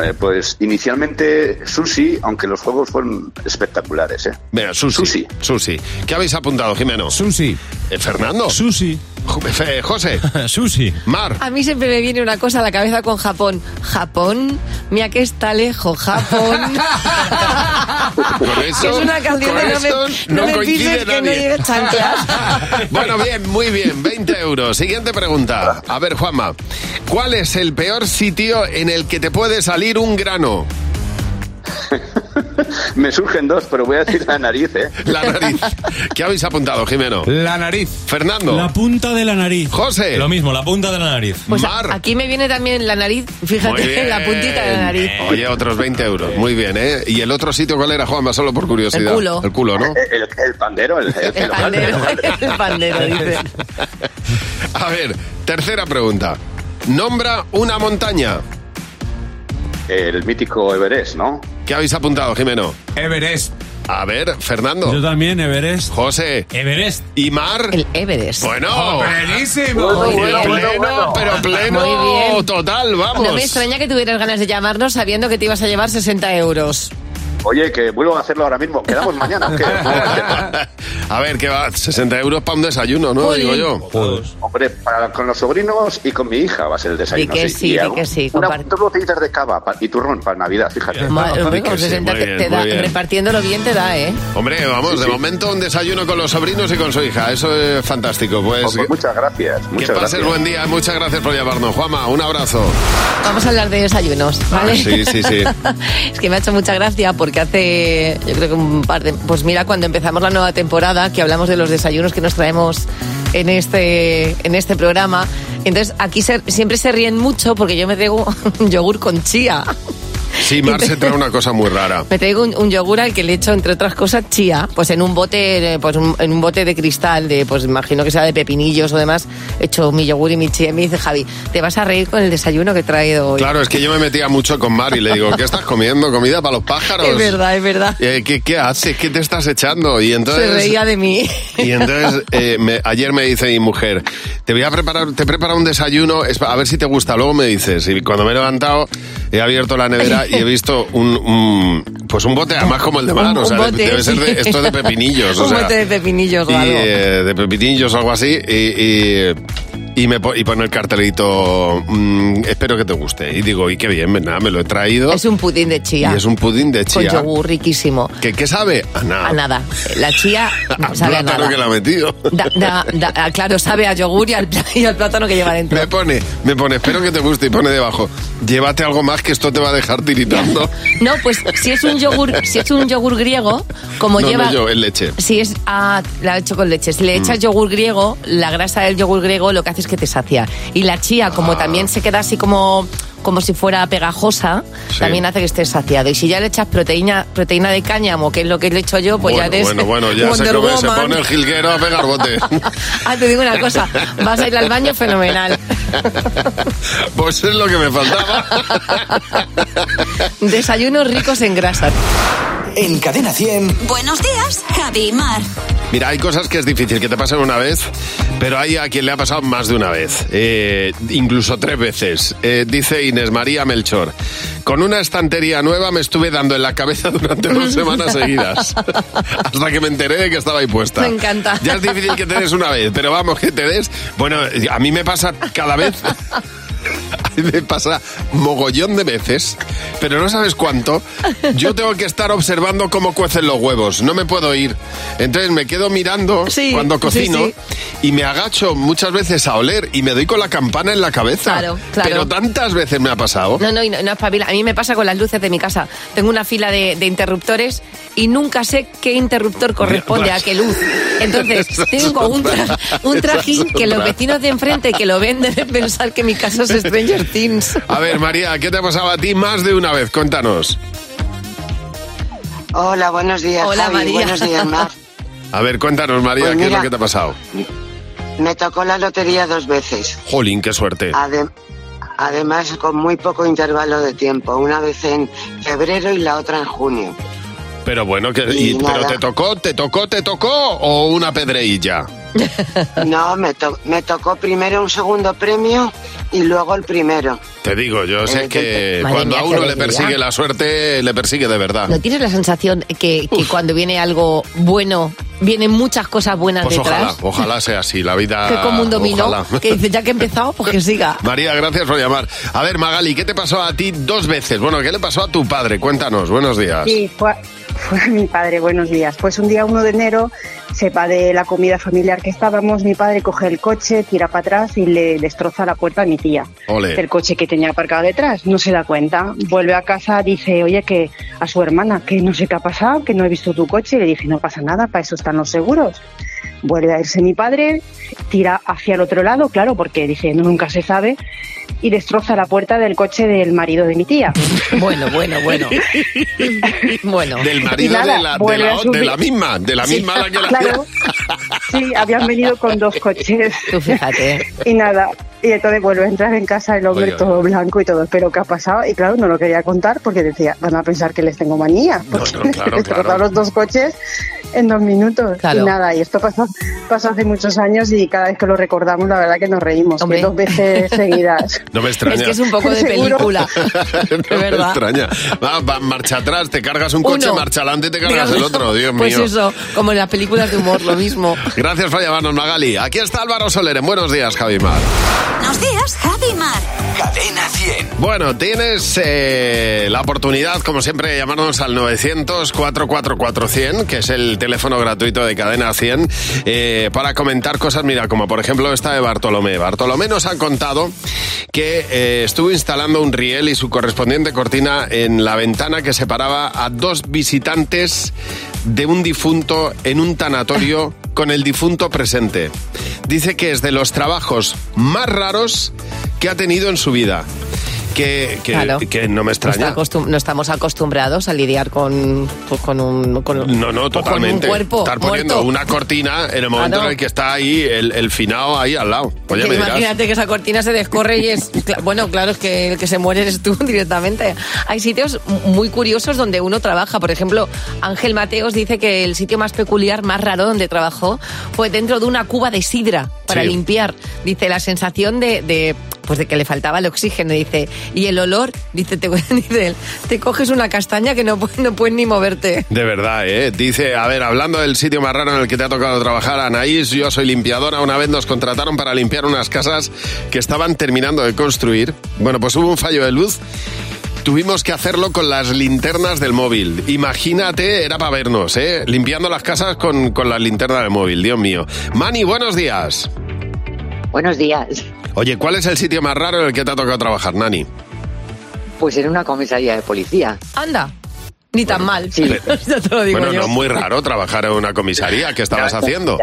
[SPEAKER 21] Eh, pues inicialmente sushi, aunque los juegos fueron espectaculares, ¿eh?
[SPEAKER 3] Venga, sushi.
[SPEAKER 21] Sushi.
[SPEAKER 3] Sushi. ¿Qué habéis apuntado, Jimeno?
[SPEAKER 14] Sushi.
[SPEAKER 3] Eh, Fernando.
[SPEAKER 14] Sushi.
[SPEAKER 3] Fe- José.
[SPEAKER 14] Sushi.
[SPEAKER 3] Mar.
[SPEAKER 4] A mí siempre me viene una cosa a la cabeza con Japón. Japón, mira que está lejos, Japón.
[SPEAKER 3] Eso,
[SPEAKER 4] es una canción que no me, no
[SPEAKER 3] no
[SPEAKER 4] me
[SPEAKER 3] coincide
[SPEAKER 4] pises que no
[SPEAKER 3] nadie. Bueno, bien, muy bien, 20 euros. Siguiente pregunta. A ver, Juanma, ¿cuál es el peor sitio en el que te puede salir un grano?
[SPEAKER 21] Me surgen dos, pero voy a decir la nariz, ¿eh?
[SPEAKER 3] La nariz. ¿Qué habéis apuntado, Jimeno?
[SPEAKER 18] La nariz.
[SPEAKER 3] Fernando.
[SPEAKER 14] La punta de la nariz.
[SPEAKER 3] José.
[SPEAKER 14] Lo mismo, la punta de la nariz.
[SPEAKER 4] Pues a-
[SPEAKER 3] Mar.
[SPEAKER 4] aquí me viene también la nariz, fíjate, la puntita de la nariz.
[SPEAKER 3] Oye, otros 20 euros. Muy bien, ¿eh? ¿Y el otro sitio cuál era, Juanma? Solo por curiosidad.
[SPEAKER 4] El culo.
[SPEAKER 3] El culo, ¿no?
[SPEAKER 21] El, el pandero, el, el,
[SPEAKER 4] El pandero, el pandero, dice.
[SPEAKER 3] A ver, tercera pregunta. Nombra una montaña.
[SPEAKER 21] el mítico Everest, ¿no?
[SPEAKER 3] ¿Qué habéis apuntado, Jimeno?
[SPEAKER 18] Everest.
[SPEAKER 3] A ver, Fernando.
[SPEAKER 14] Yo también, Everest.
[SPEAKER 3] José.
[SPEAKER 14] Everest.
[SPEAKER 3] ¿Y Mar?
[SPEAKER 4] El Everest.
[SPEAKER 3] Bueno.
[SPEAKER 18] Buenísimo.
[SPEAKER 3] Oye,
[SPEAKER 4] Muy bien.
[SPEAKER 3] pleno, pero pleno
[SPEAKER 4] Muy bien.
[SPEAKER 3] total, vamos.
[SPEAKER 4] No me extraña que tuvieras ganas de llamarnos sabiendo que te ibas a llevar 60 euros.
[SPEAKER 21] Oye, que vuelvo a hacerlo ahora mismo. ¿Quedamos mañana qué?
[SPEAKER 3] A ver, ¿qué va? 60 euros para un desayuno, ¿no? Digo yo.
[SPEAKER 21] Hombre, para, con los sobrinos y con mi hija va a ser el desayuno.
[SPEAKER 4] Di que sí, di
[SPEAKER 21] algo-
[SPEAKER 4] que sí,
[SPEAKER 21] Una, dos botellitas de cava pa- y turrón para Navidad, fíjate.
[SPEAKER 4] Madre
[SPEAKER 3] que
[SPEAKER 4] con
[SPEAKER 3] sí,
[SPEAKER 4] 60
[SPEAKER 3] muy
[SPEAKER 4] te,
[SPEAKER 3] bien,
[SPEAKER 4] te da,
[SPEAKER 3] bien.
[SPEAKER 4] repartiéndolo bien te da, ¿eh?
[SPEAKER 3] Hombre, vamos,
[SPEAKER 21] Sí,
[SPEAKER 3] de
[SPEAKER 21] sí.
[SPEAKER 3] momento un desayuno con los sobrinos y con su hija. Eso es fantástico. Pues,
[SPEAKER 21] Pues muchas gracias.
[SPEAKER 3] que
[SPEAKER 21] Muchas
[SPEAKER 3] pases
[SPEAKER 21] gracias.
[SPEAKER 3] buen día. Muchas gracias por llamarnos. Juanma, un abrazo.
[SPEAKER 4] Vamos a hablar de desayunos, ¿vale?
[SPEAKER 3] Ah, sí, sí, sí.
[SPEAKER 4] es que me ha hecho mucha gracia porque hace, yo creo que un par de... Pues mira, cuando empezamos la nueva temporada, que hablamos de los desayunos que nos traemos en este, en este programa, entonces aquí se- siempre se ríen mucho porque yo me traigo yogur con chía.
[SPEAKER 3] Sí, Mar se trae una cosa muy rara.
[SPEAKER 4] Me traigo un, un yogur al que le echo, entre otras cosas, chía, pues en un bote, eh, pues un- en un bote de cristal, de, pues imagino que sea de pepinillos o demás, echo mi yogur y mi chía. Y me dice Javi, te vas a reír con el desayuno que he traído hoy.
[SPEAKER 3] Claro, es que yo me metía mucho con Mar y le digo, ¿qué estás comiendo? ¿Comida para los pájaros?
[SPEAKER 4] Es verdad, es verdad.
[SPEAKER 3] Eh, ¿qué, ¿Qué haces? ¿Qué te estás echando? Y entonces...
[SPEAKER 4] Se reía de mí.
[SPEAKER 3] Y entonces eh, me- ayer me dice mi mujer, te voy a preparar, te preparo un desayuno, a ver si te gusta. Luego me dices, y cuando me he levantado, he abierto la nevera y he visto un, un- pues un bote, además como el de Mar,
[SPEAKER 4] Un-
[SPEAKER 3] o sea,
[SPEAKER 4] bote,
[SPEAKER 3] debe ser de, esto es de pepinillos, o
[SPEAKER 4] un
[SPEAKER 3] sea,
[SPEAKER 4] bote de pepinillos o
[SPEAKER 3] y,
[SPEAKER 4] algo.
[SPEAKER 3] eh, de pepinillos o algo así, y, y- y me po- y pone el cartelito, mm, espero que te guste. Y digo, y qué bien, nada, me lo he traído.
[SPEAKER 4] Es un pudín de chía.
[SPEAKER 3] Y es un pudín de
[SPEAKER 4] Con
[SPEAKER 3] chía.
[SPEAKER 4] yogur riquísimo.
[SPEAKER 3] ¿Qué, qué sabe? A nada.
[SPEAKER 4] A nada. La chía sabe a
[SPEAKER 3] plátano
[SPEAKER 4] nada.
[SPEAKER 3] que le ha metido.
[SPEAKER 4] Da- da- da- ah, claro, sabe a yogur y al, pla- y al plátano que lleva dentro.
[SPEAKER 3] Me pone, me pone, espero que te guste y pone debajo, llévate algo más que esto te va a dejar tiritando.
[SPEAKER 4] No, pues si es un yogur, si es un yogur griego, como
[SPEAKER 3] no,
[SPEAKER 4] lleva.
[SPEAKER 3] no yo, es leche.
[SPEAKER 4] Si es ah, la he hecho con leche. Si le echas
[SPEAKER 3] Mm.
[SPEAKER 4] yogur griego, la grasa del yogur griego lo que hace es que te sacia. Y la chía, como también se queda así como como si fuera pegajosa,
[SPEAKER 3] Sí.
[SPEAKER 4] también hace que estés saciado. Y si ya le echas proteína, proteína de cáñamo, que es lo que le echo yo, pues
[SPEAKER 3] bueno,
[SPEAKER 4] ya eres
[SPEAKER 3] bueno, bueno, ya se,
[SPEAKER 4] Wonder
[SPEAKER 3] come- se
[SPEAKER 4] Woman.
[SPEAKER 3] pone el jilguero a pegar bote.
[SPEAKER 4] Ah, te digo una cosa, vas a ir al baño fenomenal.
[SPEAKER 3] pues es lo que me faltaba.
[SPEAKER 4] Desayunos ricos en grasas.
[SPEAKER 2] En Cadena 100.
[SPEAKER 1] Buenos días, Javi y Mar.
[SPEAKER 3] Mira, hay cosas que es difícil que te pasen una vez, pero hay a quien le ha pasado más de una vez, eh, incluso tres veces. Eh, dice Inés María Melchor, con una estantería nueva me estuve dando en la cabeza durante dos semanas seguidas, hasta que me enteré de que estaba ahí puesta.
[SPEAKER 4] Me encanta.
[SPEAKER 3] Ya es difícil que te des una vez, pero vamos, que te des... Bueno, a mí me pasa cada vez... Me pasa mogollón de veces, pero no sabes cuánto. Yo tengo que estar observando cómo cuecen los huevos, no me puedo ir. Entonces me quedo mirando
[SPEAKER 4] Sí,
[SPEAKER 3] cuando cocino
[SPEAKER 4] sí,
[SPEAKER 3] y me agacho muchas veces a oler y me doy con la campana en la cabeza.
[SPEAKER 4] Claro, claro.
[SPEAKER 3] Pero tantas veces me ha pasado.
[SPEAKER 4] No, no, no, no espabila. A mí me pasa con las luces de mi casa. Tengo una fila de, de interruptores y nunca sé qué interruptor corresponde a qué luz. Entonces, tengo un, tra- un trajín que los vecinos de enfrente que lo ven deben pensar que mi casa es Stranger
[SPEAKER 3] A ver, María, ¿qué te ha pasado a ti más de una vez? Cuéntanos.
[SPEAKER 22] Hola, buenos días.
[SPEAKER 4] Hola,
[SPEAKER 22] Javi,
[SPEAKER 4] María.
[SPEAKER 22] Buenos días, Mar.
[SPEAKER 3] A ver, cuéntanos, María,
[SPEAKER 22] Pues
[SPEAKER 3] ¿qué es lo que te ha pasado?
[SPEAKER 22] Me tocó la lotería dos veces.
[SPEAKER 3] Jolín, qué suerte.
[SPEAKER 22] Adem- además, con muy poco intervalo de tiempo. Una vez en febrero y la otra en junio.
[SPEAKER 3] Pero bueno, que,
[SPEAKER 22] Y
[SPEAKER 3] y- pero te tocó, te tocó, te tocó o una pedreilla.
[SPEAKER 22] No, me, to- me tocó primero un segundo premio y luego el primero.
[SPEAKER 3] Te digo, yo sé
[SPEAKER 22] Eh,
[SPEAKER 3] que cuando
[SPEAKER 4] mía,
[SPEAKER 3] a uno le persigue la suerte, le persigue de verdad.
[SPEAKER 4] ¿No tienes la sensación que, que cuando viene algo bueno, vienen muchas cosas buenas
[SPEAKER 3] Pues ojalá,
[SPEAKER 4] detrás?
[SPEAKER 3] ojalá sea así, la vida.
[SPEAKER 4] Que como un dominó,
[SPEAKER 3] ojalá.
[SPEAKER 4] que dice, ya que he empezado, pues que siga.
[SPEAKER 3] María, gracias por llamar. A ver, Magali, ¿qué te pasó a ti dos veces? Bueno, ¿qué le pasó a tu padre? Cuéntanos, buenos días.
[SPEAKER 23] Sí, fue, mi padre, buenos días. Pues un día 1 de enero, sepa de la comida familiar que estábamos, mi padre coge el coche, tira para atrás y le destroza la puerta a mi tía. El coche que tenía aparcado detrás, no se da cuenta. Vuelve a casa, dice, oye, que a su hermana, que no sé qué ha pasado, que no he visto tu coche. Y le dije, no pasa nada, para eso están los seguros. Vuelve a irse mi padre, tira hacia el otro lado, claro, porque dice, no, nunca se sabe, y destroza la puerta del coche del marido de mi tía.
[SPEAKER 4] Bueno, bueno, bueno. bueno.
[SPEAKER 3] Del marido
[SPEAKER 23] nada,
[SPEAKER 3] de, la, de,
[SPEAKER 23] vuelve
[SPEAKER 3] la,
[SPEAKER 23] a subir.
[SPEAKER 3] de la misma, de la
[SPEAKER 23] Sí,
[SPEAKER 3] misma a la que la
[SPEAKER 23] claro. Sí, habían venido con dos coches.
[SPEAKER 4] Tú fíjate.
[SPEAKER 23] Y nada, y entonces vuelve a entrar en casa el hombre
[SPEAKER 3] Oye, oye.
[SPEAKER 23] todo blanco y todo, pero ¿qué ha pasado? Y claro, no lo quería contar porque decía, van a pensar que les tengo manía. Porque
[SPEAKER 3] no, claro,
[SPEAKER 23] he destrozado
[SPEAKER 3] claro.
[SPEAKER 23] los dos coches en dos minutos.
[SPEAKER 4] Claro.
[SPEAKER 23] Y nada, y esto pasó, pasó hace muchos años y cada vez que lo recordamos, la verdad que nos reímos,
[SPEAKER 4] Hombre.
[SPEAKER 23] que dos veces seguidas.
[SPEAKER 3] No me extraña.
[SPEAKER 4] Es que es un poco de película.
[SPEAKER 3] no
[SPEAKER 4] de
[SPEAKER 3] me extraña. Va, va, marcha atrás, te cargas un coche,
[SPEAKER 4] Uno.
[SPEAKER 3] marcha adelante y te cargas el otro. Dios
[SPEAKER 4] Pues
[SPEAKER 3] mío.
[SPEAKER 4] eso, como en las películas de humor, lo mismo.
[SPEAKER 3] Gracias por llamarnos, Magali. Aquí está Álvaro Soler. en Buenos días, Javi Mar.
[SPEAKER 1] Buenos días, Javi Mar.
[SPEAKER 2] Cadena 100.
[SPEAKER 3] Bueno, tienes eh, la oportunidad, como siempre, de llamarnos al 900-444-100, que es el teléfono gratuito de Cadena 100, eh, para comentar cosas, mira, como por ejemplo esta de Bartolomé. Bartolomé nos ha contado que eh, estuvo instalando un riel y su correspondiente cortina en la ventana que separaba a dos visitantes de un difunto en un tanatorio con el difunto presente. Dice que es de los trabajos más raros que ha tenido en su vida. Que, que,
[SPEAKER 4] Claro.
[SPEAKER 3] que no me extraña.
[SPEAKER 4] no estamos acostumbrados a lidiar con, pues, con un. Con,
[SPEAKER 3] No, no,
[SPEAKER 4] con
[SPEAKER 3] totalmente.
[SPEAKER 4] un cuerpo
[SPEAKER 3] Estar poniendo
[SPEAKER 4] muerto.
[SPEAKER 3] una cortina en el momento
[SPEAKER 4] Claro.
[SPEAKER 3] en el que está ahí el, el finao ahí al lado. Oye, dirás.
[SPEAKER 4] imagínate que esa cortina se descorre y es... Bueno, claro, es que el que se muere eres tú directamente. Hay sitios muy curiosos donde uno trabaja. Por ejemplo, Ángel Mateos dice que el sitio más peculiar, más raro donde trabajó fue dentro de una cuba de sidra para
[SPEAKER 24] Sí.
[SPEAKER 4] limpiar. Dice, la sensación de... de pues de que le faltaba el oxígeno, dice, y el olor, dice, te, dice te coges una castaña que no, no puedes ni moverte.
[SPEAKER 3] De verdad, ¿eh? Dice, a ver, hablando del sitio más raro en el que te ha tocado trabajar, Anaís, yo soy limpiadora. Una vez nos contrataron para limpiar unas casas que estaban terminando de construir. Bueno, pues hubo un fallo de luz. Tuvimos que hacerlo con las linternas del móvil. Imagínate, era para vernos, ¿eh? Limpiando las casas con, con las linternas del móvil, Dios mío. Mani, buenos días.
[SPEAKER 24] Buenos días.
[SPEAKER 3] Oye, ¿cuál es el sitio más raro en el que te ha tocado trabajar, Nani?
[SPEAKER 24] Pues en una comisaría de policía.
[SPEAKER 4] Anda, ni tan mal.
[SPEAKER 24] Sí.
[SPEAKER 4] Ya te lo digo
[SPEAKER 3] bueno,
[SPEAKER 4] yo.
[SPEAKER 3] no es muy raro trabajar en una comisaría. ¿Qué estabas haciendo?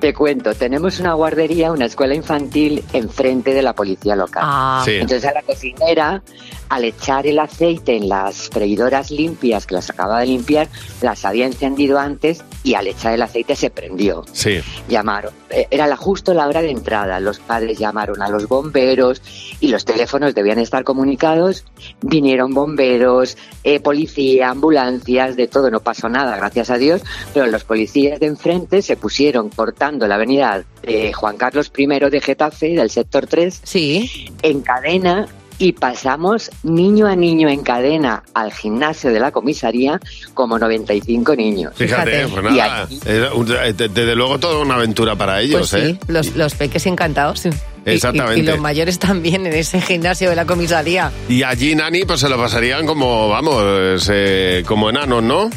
[SPEAKER 24] Te cuento, tenemos una guardería, una escuela infantil enfrente de la policía local.
[SPEAKER 4] Ah.
[SPEAKER 3] Sí.
[SPEAKER 24] Entonces a la cocinera, al echar el aceite en las freidoras limpias, que las acaba de limpiar, las había encendido antes y al echar el aceite se prendió.
[SPEAKER 3] Sí.
[SPEAKER 24] Llamaron. Eh, Era la, justo la hora de entrada. Los padres llamaron a los bomberos y los teléfonos debían estar comunicados. Vinieron bomberos, eh, policía, ambulancias, de todo. No pasó nada, gracias a Dios. Pero los policías de enfrente se pusieron cortando la avenida eh, Juan Carlos I de Getafe, del sector 3,
[SPEAKER 4] sí.
[SPEAKER 24] en cadena. Y pasamos niño a niño en cadena al gimnasio de la comisaría como 95 niños.
[SPEAKER 3] Fíjate, pues
[SPEAKER 24] Y
[SPEAKER 3] nada.
[SPEAKER 24] aquí-
[SPEAKER 3] eh, Desde luego toda una aventura para ellos,
[SPEAKER 4] Pues sí,
[SPEAKER 3] ¿eh?
[SPEAKER 4] los, los peques encantados. sí. Y- y-
[SPEAKER 3] Exactamente.
[SPEAKER 4] Y, los mayores también en ese gimnasio de la comisaría.
[SPEAKER 3] Y allí, Nani, pues se lo pasarían como, vamos, eh, como enanos, ¿no?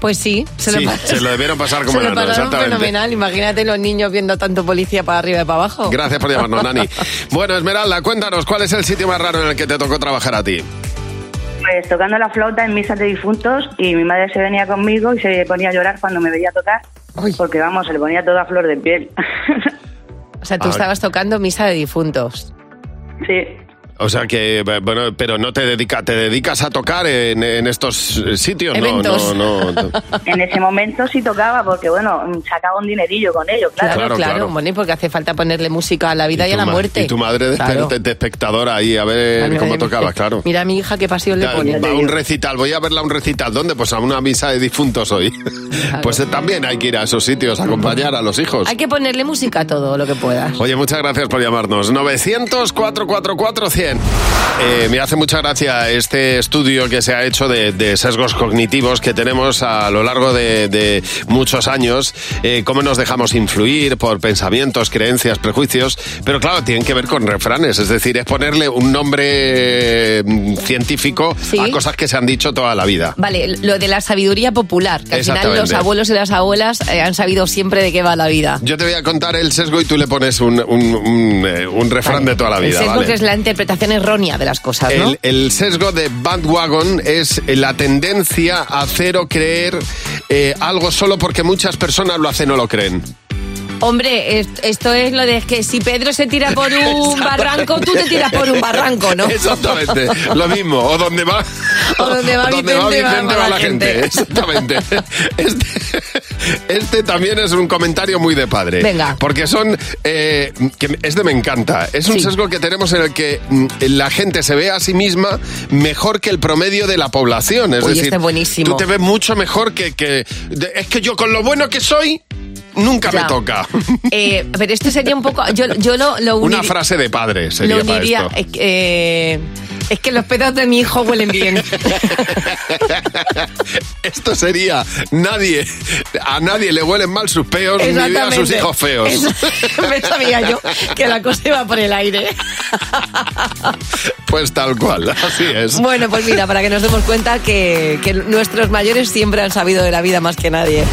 [SPEAKER 4] Pues sí, se
[SPEAKER 3] Sí,
[SPEAKER 4] lo,
[SPEAKER 3] se lo debieron pasar como
[SPEAKER 4] se lo
[SPEAKER 3] exactamente.
[SPEAKER 4] fenomenal. Imagínate los niños viendo tanto policía para arriba y para abajo.
[SPEAKER 3] Gracias por llamarnos, Nani. Bueno, Esmeralda, cuéntanos, ¿cuál es el sitio más raro en el que te tocó trabajar a ti?
[SPEAKER 25] Pues tocando la flauta en misas de difuntos y mi madre se venía conmigo y se ponía a llorar cuando me veía tocar. Porque vamos, se le ponía toda flor de piel.
[SPEAKER 4] O sea, tú estabas tocando misa de difuntos.
[SPEAKER 25] sí.
[SPEAKER 3] O sea que, bueno, pero no te dedicas, te dedicas a tocar en, en estos sitios, no, no, no.
[SPEAKER 25] En ese momento sí tocaba porque, bueno, sacaba un dinerillo con ello, claro.
[SPEAKER 4] Claro, claro, Bueno, y porque hace falta ponerle música a la vida y, a la muerte.
[SPEAKER 3] Y tu madre de,
[SPEAKER 4] Claro.
[SPEAKER 3] de- de espectadora ahí a ver
[SPEAKER 4] Claro,
[SPEAKER 3] cómo tocabas, claro.
[SPEAKER 4] Mira a mi hija qué pasión le pone.
[SPEAKER 3] va a un recital, voy a verla a un recital. ¿Dónde? Pues a una misa de difuntos hoy. Pues eh, también hay que ir a esos sitios a acompañar a los hijos.
[SPEAKER 4] Hay que ponerle música a todo lo que puedas.
[SPEAKER 3] Oye, muchas gracias por llamarnos. 900-444-100. Eh, me hace mucha gracia este estudio que se ha hecho de, de sesgos cognitivos que tenemos a lo largo de, de muchos años, eh, cómo nos dejamos influir por pensamientos, creencias, prejuicios, pero claro, tienen que ver con refranes, es decir, es ponerle un nombre mm, científico a cosas que se han dicho toda la vida.
[SPEAKER 4] Vale, lo de la sabiduría popular, que al final los abuelos y las abuelas eh, han sabido siempre de qué va la vida.
[SPEAKER 3] Yo te voy a contar el sesgo y tú le pones un, un- un, eh, un refrán de toda la
[SPEAKER 4] El
[SPEAKER 3] vida.
[SPEAKER 4] sesgo
[SPEAKER 3] ¿vale?
[SPEAKER 4] que es la interpretación errónea de las cosas.
[SPEAKER 3] El, sesgo de bandwagon es la tendencia a hacer o creer eh, algo solo porque muchas personas lo hacen o lo creen.
[SPEAKER 4] Hombre, es- esto es lo de que si Pedro se tira por un barranco, tú te tiras por un barranco, ¿no?
[SPEAKER 3] Exactamente, lo mismo. O donde va,
[SPEAKER 4] O donde va Vicente, va- va la gente.
[SPEAKER 3] Exactamente. Este, este también es un comentario muy de padre.
[SPEAKER 4] Venga.
[SPEAKER 3] Porque son. eh, que este me encanta. Es un
[SPEAKER 4] Sí.
[SPEAKER 3] sesgo que tenemos en el que mm, la gente se ve a sí misma mejor que el promedio de la población. Es
[SPEAKER 4] Uy,
[SPEAKER 3] decir,
[SPEAKER 4] este buenísimo.
[SPEAKER 3] tú te ves mucho mejor que. es que yo con lo bueno que soy. Nunca
[SPEAKER 4] Ya.
[SPEAKER 3] me toca.
[SPEAKER 4] Eh, pero esto sería un poco. Yo, yo lo, lo
[SPEAKER 3] Una frase de padre sería
[SPEAKER 4] lo
[SPEAKER 3] para esto.
[SPEAKER 4] Es que, eh, es que los pedos de mi hijo huelen bien.
[SPEAKER 3] Esto sería nadie, a nadie le huelen mal sus peos ni a sus hijos feos.
[SPEAKER 4] Eso- me sabía yo que la cosa iba por el aire.
[SPEAKER 3] Pues tal cual, así es.
[SPEAKER 4] Bueno, pues mira, para que nos demos cuenta que, que nuestros mayores siempre han sabido de la vida más que nadie.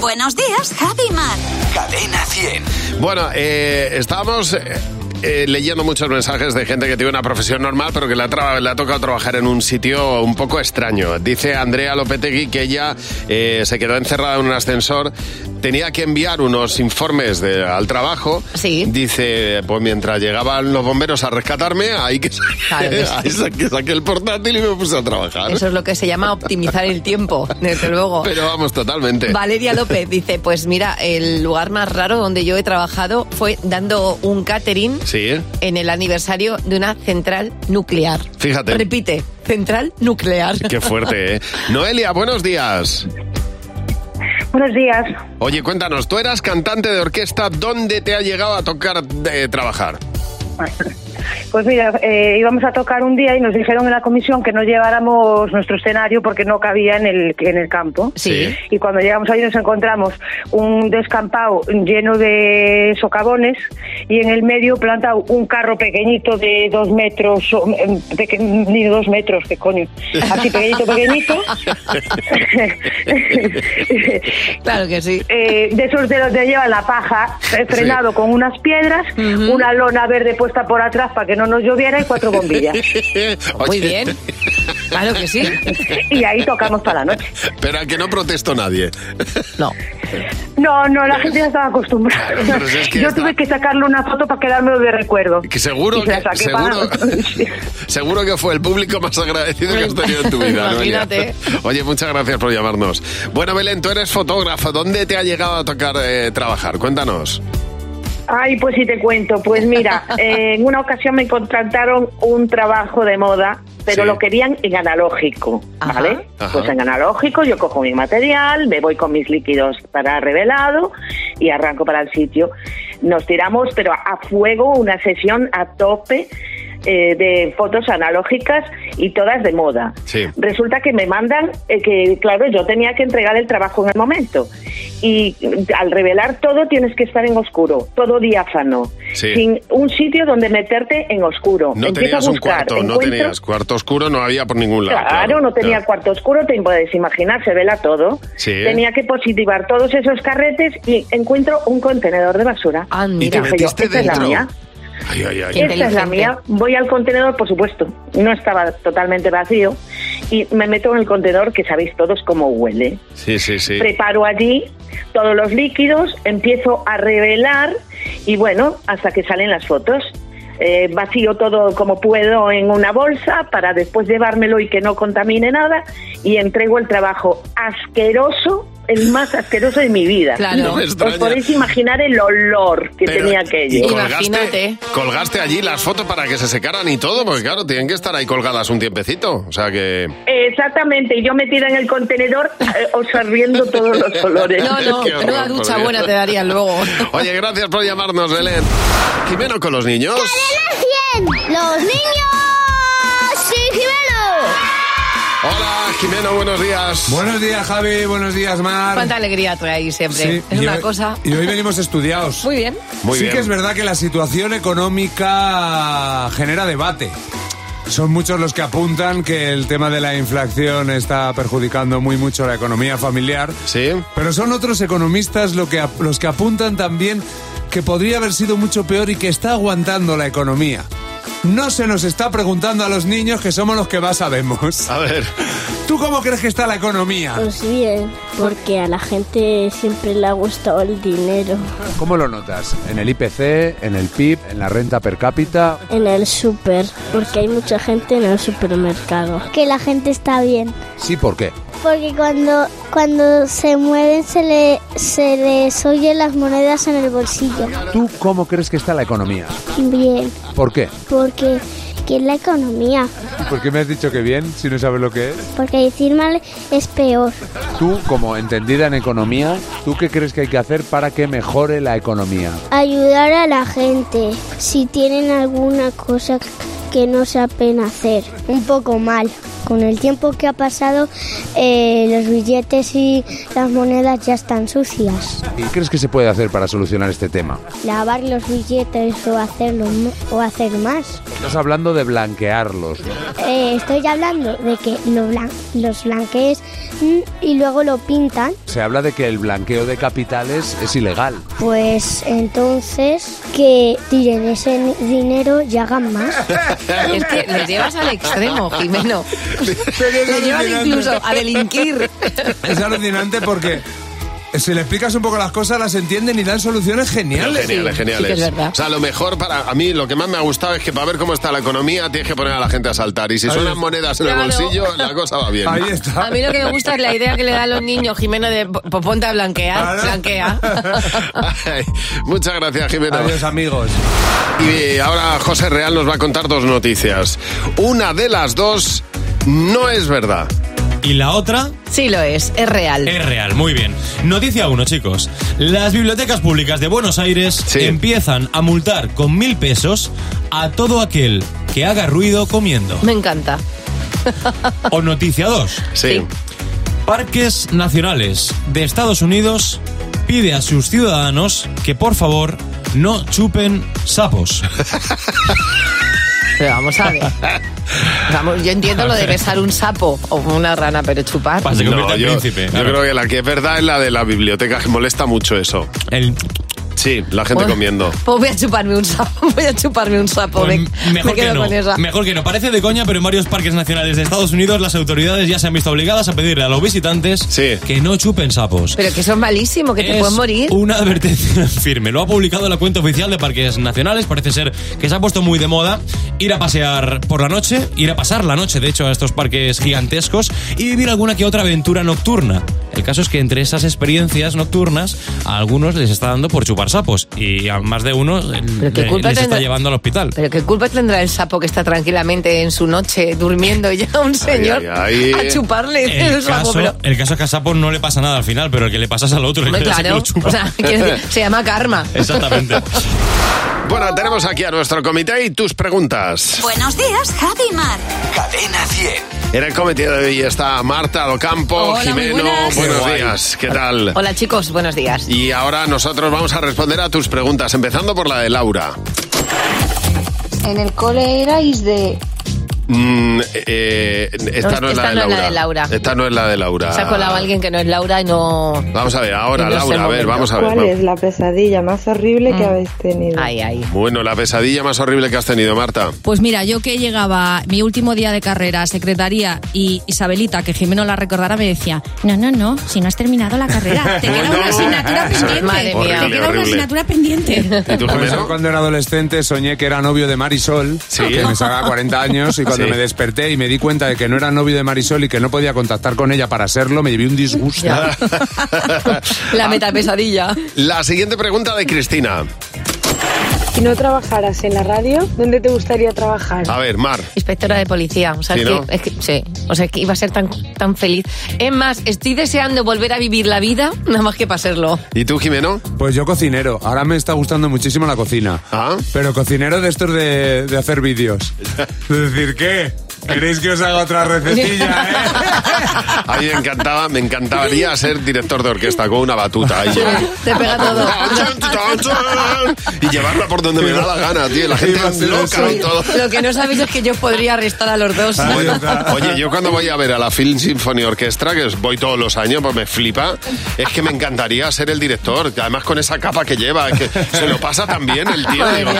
[SPEAKER 1] Buenos días, Javi Mar.
[SPEAKER 2] Cadena 100.
[SPEAKER 3] Bueno, eh, estábamos eh, eh, leyendo muchos mensajes de gente que tiene una profesión normal, pero que le ha, tra- le ha tocado trabajar en un sitio un poco extraño. Dice Andrea Lopetegui que ella eh, se quedó encerrada en un ascensor, tenía que enviar unos informes de- al trabajo.
[SPEAKER 4] Sí.
[SPEAKER 3] Dice, pues mientras llegaban los bomberos a rescatarme, ahí que,
[SPEAKER 4] Claro que sí.
[SPEAKER 3] ahí saqué, saqué el portátil y me puse a trabajar.
[SPEAKER 4] Eso es lo que se llama optimizar el tiempo, desde luego.
[SPEAKER 3] Pero vamos, totalmente.
[SPEAKER 4] Valeria López dice, pues mira, el lugar más raro donde yo he trabajado fue dando un catering
[SPEAKER 3] Sí,
[SPEAKER 4] en el aniversario de una central nuclear.
[SPEAKER 3] fíjate.
[SPEAKER 4] Repite, central nuclear.
[SPEAKER 3] Qué fuerte, ¿eh? Noelia, buenos días.
[SPEAKER 26] Buenos días.
[SPEAKER 3] Oye, cuéntanos, tú eras cantante de orquesta, ¿dónde te ha llegado a tocar de trabajar?
[SPEAKER 26] Pues mira, eh, íbamos a tocar un día y nos dijeron en la comisión que no lleváramos nuestro escenario porque no cabía en el, en el campo.
[SPEAKER 4] Sí.
[SPEAKER 26] Y cuando llegamos ahí nos encontramos un descampado lleno de socavones y en el medio plantado un carro pequeñito de dos metros, em, peque- ni dos metros, qué coño, así pequeñito, pequeñito.
[SPEAKER 4] claro que sí.
[SPEAKER 26] Eh, de esos de los que llevan la paja, eh, frenado con unas piedras, una lona verde puesta por atrás para que no nos lloviera y cuatro bombillas.
[SPEAKER 4] Muy bien. Claro que sí.
[SPEAKER 26] Y ahí tocamos para la noche.
[SPEAKER 3] Pero a que no protestó nadie.
[SPEAKER 4] No.
[SPEAKER 26] No, no, la gente ya estaba acostumbrada.
[SPEAKER 3] Pero si es que
[SPEAKER 26] Yo
[SPEAKER 3] está-
[SPEAKER 26] tuve que sacarle una foto para quedármelo de recuerdo.
[SPEAKER 3] Que seguro que, seguro, seguro que fue el público más agradecido que has tenido en tu vida.
[SPEAKER 4] Imagínate.
[SPEAKER 3] Oye, muchas gracias por llamarnos. Bueno, Belén, tú eres fotógrafo. ¿Dónde te ha llegado a tocar eh, trabajar? Cuéntanos.
[SPEAKER 26] Ay, pues sí te cuento. Pues mira, eh, en una ocasión me contrataron un trabajo de moda, pero
[SPEAKER 27] Sí.
[SPEAKER 26] lo querían en analógico, ¿vale?
[SPEAKER 27] Ajá.
[SPEAKER 26] Pues en analógico yo cojo mi material, me voy con mis líquidos para revelado y arranco para el sitio. Nos tiramos, pero a fuego, una sesión a tope eh, de fotos analógicas y todas de moda.
[SPEAKER 3] Sí.
[SPEAKER 26] Resulta que me mandan eh, que, claro, yo tenía que entregar el trabajo en el momento. Y al revelar todo tienes que estar en oscuro, todo diáfano,
[SPEAKER 3] Sí.
[SPEAKER 26] sin un sitio donde meterte en oscuro.
[SPEAKER 3] No tenías
[SPEAKER 26] a
[SPEAKER 3] un
[SPEAKER 26] buscar,
[SPEAKER 3] cuarto, no tenías cuarto oscuro, no había por ningún lado.
[SPEAKER 26] Claro, no tenía
[SPEAKER 3] Ya.
[SPEAKER 26] cuarto oscuro, te puedes imaginar, se vela todo.
[SPEAKER 3] Sí.
[SPEAKER 26] Tenía que positivar todos esos carretes y encuentro un contenedor de basura.
[SPEAKER 3] Y te
[SPEAKER 26] Dije yo,
[SPEAKER 3] metiste
[SPEAKER 26] "Esta es la
[SPEAKER 3] dentro.
[SPEAKER 26] mía.
[SPEAKER 3] Ay, ay, ay.
[SPEAKER 26] Esta es la mía. Voy al contenedor, por supuesto. No estaba totalmente vacío. Y me meto en el contenedor, que sabéis todos cómo huele.
[SPEAKER 3] Sí, sí, sí.
[SPEAKER 26] Preparo allí todos los líquidos, empiezo a revelar y bueno, hasta que salen las fotos. Eh, vacío todo como puedo en una bolsa para después llevármelo y que no contamine nada y entrego el trabajo asqueroso, el más asqueroso de mi vida.
[SPEAKER 3] Claro. No me
[SPEAKER 26] Os podéis imaginar el olor que
[SPEAKER 3] Pero-
[SPEAKER 26] tenía aquello.
[SPEAKER 3] colgaste, colgaste allí las fotos para que se secaran y todo, porque claro, tienen que estar ahí colgadas un tiempecito. O sea que...
[SPEAKER 26] Exactamente, y yo metida en el contenedor eh, absorbiendo todos los olores.
[SPEAKER 4] No, no,
[SPEAKER 3] horror,
[SPEAKER 4] una ducha buena te darían luego.
[SPEAKER 3] Oye, gracias por llamarnos, Belén. Jimeno con los niños.
[SPEAKER 28] ¡Los niños! ¡Sí,
[SPEAKER 3] Hola, Jimeno, buenos días.
[SPEAKER 18] Buenos días, Javi. Buenos días, Mar.
[SPEAKER 4] Cuánta alegría traéis siempre.
[SPEAKER 18] Sí,
[SPEAKER 4] es
[SPEAKER 18] y
[SPEAKER 4] una
[SPEAKER 18] hoy-
[SPEAKER 4] cosa.
[SPEAKER 18] Y hoy venimos estudiados.
[SPEAKER 4] Muy bien.
[SPEAKER 3] Muy
[SPEAKER 18] sí
[SPEAKER 3] bien.
[SPEAKER 18] que es verdad que la situación económica genera debate. Son muchos los que apuntan que el tema de la inflación está perjudicando muy mucho la economía familiar.
[SPEAKER 3] Sí.
[SPEAKER 18] Pero son otros economistas lo que, los que apuntan también que podría haber sido mucho peor y que está aguantando la economía. No se nos está preguntando a los niños que somos los que más sabemos.
[SPEAKER 3] A ver.
[SPEAKER 18] ¿Tú cómo crees que está la economía?
[SPEAKER 28] Pues bien, porque a la gente siempre le ha gustado el dinero.
[SPEAKER 29] ¿Cómo lo notas? ¿En el IPC, en el PIB, en la renta per cápita?
[SPEAKER 28] En el súper, porque hay mucha gente en el supermercado. Que la gente está bien.
[SPEAKER 29] Sí, ¿por qué?
[SPEAKER 28] Porque cuando, cuando se mueven se, le, se les oyen las monedas en el bolsillo.
[SPEAKER 29] ¿Tú cómo crees que está la economía?
[SPEAKER 28] Bien,
[SPEAKER 29] ¿Por qué?
[SPEAKER 28] porque que es la economía.
[SPEAKER 29] ¿Y por qué me has dicho que bien si no sabes lo que es?
[SPEAKER 28] Porque decir mal es peor.
[SPEAKER 29] Tú, como entendida en economía, ¿tú qué crees que hay que hacer para que mejore la economía?
[SPEAKER 28] Ayudar a la gente si tienen alguna cosa que no saben hacer. Un poco mal. Con el tiempo que ha pasado, eh, los billetes y las monedas ya están sucias.
[SPEAKER 29] ¿Y crees que se puede hacer para solucionar este tema?
[SPEAKER 28] Lavar los billetes o hacerlo o hacer más.
[SPEAKER 29] Estás hablando de blanquearlos, ¿no?
[SPEAKER 28] Eh, estoy hablando de que lo blan- los blanquees mm, y luego lo pintan.
[SPEAKER 29] Se habla de que el blanqueo de capitales es ilegal.
[SPEAKER 28] Pues entonces que tiren ese dinero y hagan más.
[SPEAKER 4] Es que lo llevas al extremo, Jimeno. Lo llevas incluso a delinquir.
[SPEAKER 18] Es alucinante porque si le explicas un poco las cosas, las entienden y dan soluciones geniales.
[SPEAKER 3] Geniales, geniales. O sea, lo mejor para a mí, lo que más me ha gustado es que para ver cómo está la economía tienes que poner a la gente a saltar. Y si
[SPEAKER 18] Ahí
[SPEAKER 3] suenan
[SPEAKER 18] está.
[SPEAKER 3] monedas en el
[SPEAKER 4] Claro.
[SPEAKER 3] bolsillo, la cosa va bien.
[SPEAKER 18] Ahí está.
[SPEAKER 4] A mí lo que me gusta es la idea que le da a los niños, Jimeno, de "Po- ponte a blanquear, blanquea.
[SPEAKER 3] Ay, muchas gracias, Jimena.
[SPEAKER 18] Adiós, amigos.
[SPEAKER 3] Y ahora José Real nos va a contar dos noticias. Una de las dos no es verdad.
[SPEAKER 27] ¿Y la otra?
[SPEAKER 4] Sí lo es, es real.
[SPEAKER 27] Es real, muy bien. Noticia 1, chicos. Las bibliotecas públicas de Buenos Aires empiezan a multar con mil pesos a todo aquel que haga ruido comiendo.
[SPEAKER 4] Me encanta.
[SPEAKER 27] O noticia 2.
[SPEAKER 3] Sí.
[SPEAKER 27] Parques Nacionales de Estados Unidos pide a sus ciudadanos que por favor no chupen sapos.
[SPEAKER 4] Pero vamos a ver. Vamos, yo entiendo lo de besar un sapo o una rana, pero chupar.
[SPEAKER 3] No, yo, yo creo que la que es verdad es la de la biblioteca, que molesta mucho eso. Sí, la gente
[SPEAKER 4] Bueno,
[SPEAKER 3] comiendo.
[SPEAKER 4] Pues voy a chuparme un sapo, voy a chuparme un sapo. me, me
[SPEAKER 27] Pues Mejor que
[SPEAKER 4] quedo
[SPEAKER 27] no.
[SPEAKER 4] con esa.
[SPEAKER 27] Mejor que no. Parece de coña, pero en varios parques nacionales de Estados Unidos las autoridades ya se han visto obligadas a pedirle a los visitantes que no chupen sapos.
[SPEAKER 4] Pero que eso es malísimo, que te
[SPEAKER 27] Es
[SPEAKER 4] pueden morir.
[SPEAKER 27] Una advertencia firme. Lo ha publicado la cuenta oficial de Parques Nacionales. Parece ser que se ha puesto muy de moda ir a pasear por la noche, ir a pasar la noche, de hecho, a estos parques gigantescos y vivir alguna que otra aventura nocturna. El caso es que entre esas experiencias nocturnas, a algunos les está dando por chupar sapos y a más de uno le-
[SPEAKER 4] culpa
[SPEAKER 27] les está
[SPEAKER 4] tendrá-
[SPEAKER 27] llevando al hospital.
[SPEAKER 4] Pero qué culpa tendrá el sapo que está tranquilamente en su noche durmiendo y llega un señor
[SPEAKER 27] ay, ay.
[SPEAKER 4] a chuparle el,
[SPEAKER 27] El
[SPEAKER 4] sapo.
[SPEAKER 27] caso,
[SPEAKER 4] Pero,
[SPEAKER 27] el caso es que a Sapo no le pasa nada al final, pero el que le pasas al otro es el que
[SPEAKER 4] claro,
[SPEAKER 27] lo chupa.
[SPEAKER 4] o sea, decir, se llama karma.
[SPEAKER 27] Exactamente.
[SPEAKER 3] Bueno, tenemos aquí a nuestro comité y tus preguntas.
[SPEAKER 1] Buenos días, Javi Mar.
[SPEAKER 2] Cadena 100.
[SPEAKER 3] En el comité de hoy está Marta Docampo,
[SPEAKER 4] Hola, muy
[SPEAKER 3] Jimeno,
[SPEAKER 4] buenas.
[SPEAKER 3] Buenos
[SPEAKER 4] guay.
[SPEAKER 3] días, ¿qué tal?
[SPEAKER 4] Hola chicos, buenos días.
[SPEAKER 3] Y ahora nosotros vamos a responder a tus preguntas, empezando por la de Laura.
[SPEAKER 30] En el cole erais de...
[SPEAKER 3] Mm, eh, esta no, es la
[SPEAKER 4] esta
[SPEAKER 3] de
[SPEAKER 4] no es la
[SPEAKER 3] Laura.
[SPEAKER 4] de Laura.
[SPEAKER 3] Esta no es la de Laura.
[SPEAKER 4] Se ha colado alguien que no es Laura y no...
[SPEAKER 3] Vamos a ver, ahora,
[SPEAKER 4] Y no
[SPEAKER 3] Laura, a ver, vamos a ver.
[SPEAKER 31] ¿Cuál
[SPEAKER 3] vamos.
[SPEAKER 31] es la pesadilla más horrible que habéis tenido?
[SPEAKER 4] Ay, ay.
[SPEAKER 3] Bueno, la pesadilla más horrible que has tenido, Marta.
[SPEAKER 32] Pues mira, yo que llegaba mi último día de carrera a secretaría y Isabelita, que Jimeno la recordará, me decía, no, no, no, si no has terminado la carrera, te queda una asignatura pendiente.
[SPEAKER 18] Madre mía.
[SPEAKER 32] te queda una asignatura pendiente.
[SPEAKER 18] Pues yo cuando era adolescente soñé que era novio de Marisol, que me sacaba 40 años, y cuando
[SPEAKER 3] Sí.
[SPEAKER 18] me desperté y me di cuenta de que no era novio de Marisol y que no podía contactar con ella para serlo, me llevé un disgusto.
[SPEAKER 4] La metapesadilla.
[SPEAKER 3] La siguiente pregunta de Cristina.
[SPEAKER 30] Si no trabajaras en la radio, ¿dónde te gustaría trabajar?
[SPEAKER 3] A ver, Mar.
[SPEAKER 4] Inspectora de policía. O sea,
[SPEAKER 3] Sí,
[SPEAKER 4] es,
[SPEAKER 3] ¿no?
[SPEAKER 4] que, es que- sí. O sea, que iba a ser tan, tan feliz. Es más, estoy deseando volver a vivir la vida, nada más que para serlo.
[SPEAKER 3] ¿Y tú, Jimeno?
[SPEAKER 18] Pues yo cocinero. Ahora me está gustando muchísimo la cocina. Pero cocinero de estos de, de hacer vídeos. Es decir, ¿qué? ¿Queréis que os haga otra recetilla? eh?
[SPEAKER 3] A mí me encantaba, me encantaría ser director de orquesta con una batuta. ahí.
[SPEAKER 4] Te pega todo.
[SPEAKER 3] y llevarla por donde me da la gana, tío. La gente loca y todo.
[SPEAKER 4] Lo que no sabéis es que yo podría arrestar a los dos.
[SPEAKER 3] Bueno, oye, yo cuando voy a ver a la Film Symphony Orchestra, que voy todos los años, pues me flipa, es que me encantaría ser el director, además con esa capa que lleva, que se lo pasa tan bien el tío. Digo,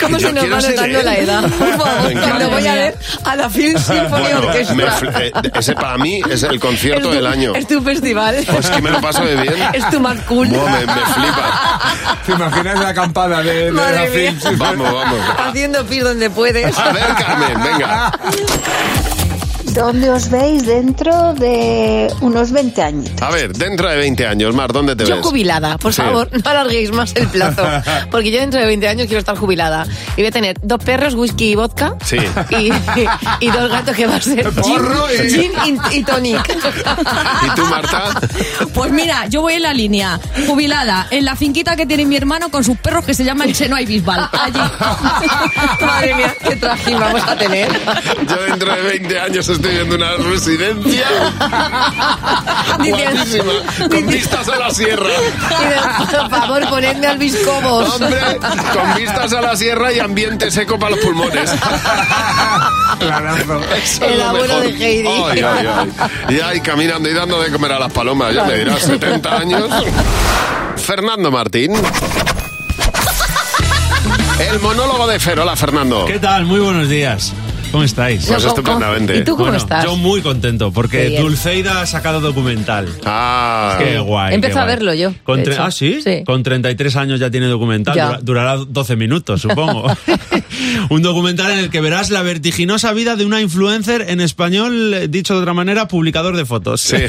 [SPEAKER 4] ¿Cómo se nos va notando la edad? Por favor, cuando voy a ver a la Film Symphony
[SPEAKER 3] Bueno,
[SPEAKER 4] Orchestra.
[SPEAKER 3] eh, ese para mí es el concierto
[SPEAKER 4] Es tu-
[SPEAKER 3] del año.
[SPEAKER 4] Es tu festival.
[SPEAKER 3] Pues que me lo paso de bien.
[SPEAKER 4] Es tu más cool.
[SPEAKER 3] Buah, me, me flipa.
[SPEAKER 18] ¿Te imaginas la acampada de, de la film?
[SPEAKER 3] Vamos, vamos.
[SPEAKER 4] Haciendo pis donde puedes.
[SPEAKER 3] A ver, Carmen, venga.
[SPEAKER 33] ¿Dónde os veis dentro de unos 20 años?
[SPEAKER 3] A ver, dentro de 20 años, Mar, ¿dónde te
[SPEAKER 4] Yo
[SPEAKER 3] ves?
[SPEAKER 4] jubilada, por
[SPEAKER 3] Sí.
[SPEAKER 4] favor, no alarguéis más el plazo. Porque yo dentro de 20 años quiero estar jubilada. Y voy a tener dos perros, whisky y vodka.
[SPEAKER 3] Sí.
[SPEAKER 4] Y, y dos gatos que va a ser gin,
[SPEAKER 3] Porro y-
[SPEAKER 4] gin y, y tonic.
[SPEAKER 3] ¿Y tú, Marta?
[SPEAKER 32] Pues mira, yo voy en la línea, jubilada, en la finquita que tiene mi hermano con sus perros que se llaman Chenoa y Bisbal. Allí.
[SPEAKER 4] Madre mía, qué trajín vamos a tener.
[SPEAKER 3] Yo dentro de 20 años estoy viendo una residencia guapísima, con vistas a la sierra.
[SPEAKER 4] Y de- por favor, ponedme al Biscobos.
[SPEAKER 3] Hombre, con vistas a la sierra y ambiente seco para los pulmones. Eso es
[SPEAKER 4] El
[SPEAKER 3] lo
[SPEAKER 4] abuelo de Heidi.
[SPEAKER 3] Ay, ay, ay. Y ahí caminando y dando de comer a las palomas. Ya me dirás, 70 años. Fernando Martín. El monólogo de Fer. Hola, Fernando.
[SPEAKER 14] ¿Qué tal? Muy buenos días. ¿Cómo estáis?
[SPEAKER 3] Pues estupendamente.
[SPEAKER 4] ¿Y tú cómo
[SPEAKER 14] Bueno,
[SPEAKER 4] estás?
[SPEAKER 14] Yo muy contento porque. Dulceida ha sacado documental.
[SPEAKER 3] Ah,
[SPEAKER 14] Qué guay. Qué
[SPEAKER 4] a verlo yo,
[SPEAKER 14] Con ah, ¿sí?
[SPEAKER 4] Sí.
[SPEAKER 14] Con 33 años ya tiene documental.
[SPEAKER 4] Ya.
[SPEAKER 14] Dura- durará 12 minutos, supongo. Un documental en el que verás la vertiginosa vida de una influencer en español, dicho de otra manera, publicador de fotos.
[SPEAKER 3] Sí.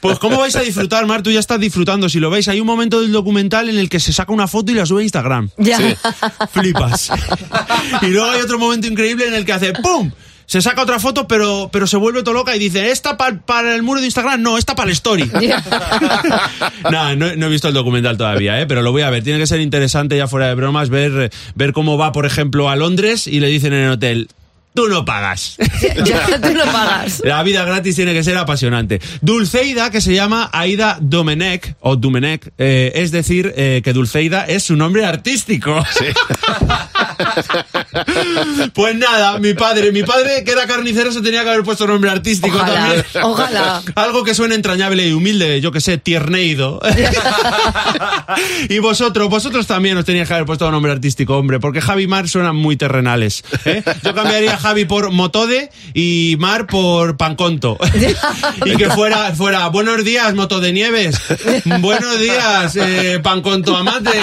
[SPEAKER 14] Pues cómo vais a disfrutar, Mar, tú ya estás disfrutando. Si lo veis, hay un momento del documental en el que se saca una foto y la sube a Instagram.
[SPEAKER 4] Ya.
[SPEAKER 3] Sí.
[SPEAKER 14] Flipas. y luego hay otro momento increíble en el que hace ¡pum! Se saca otra foto, pero, pero se vuelve todo loca y dice, ¿esta pa- para el muro de Instagram? No, esta para el story. no, no, no he visto el documental todavía, ¿eh? pero lo voy a ver. Tiene que ser interesante, ya fuera de bromas, ver, ver cómo va, por ejemplo, a Londres y le dicen en el hotel, tú no pagas.
[SPEAKER 4] Ya, tú lo pagas.
[SPEAKER 14] La vida gratis tiene que ser apasionante. Dulceida, que se llama Aida Domenech, o Domenech, eh, es decir, eh, que Dulceida es su nombre artístico. pues nada, mi padre, mi padre que era carnicero se tenía que haber puesto nombre artístico
[SPEAKER 4] Ojalá,
[SPEAKER 14] también.
[SPEAKER 4] ojalá.
[SPEAKER 14] Algo que suene entrañable y humilde, yo que sé, tierneido. y vosotros, vosotros también os teníais que haber puesto nombre artístico, hombre, porque Javi Mar suenan muy terrenales. ¿eh? Yo cambiaría a Javi por Motode y Mar por Panconto. y que fuera, fuera, buenos días, Moto de Nieves. buenos días, eh, Panconto Amate.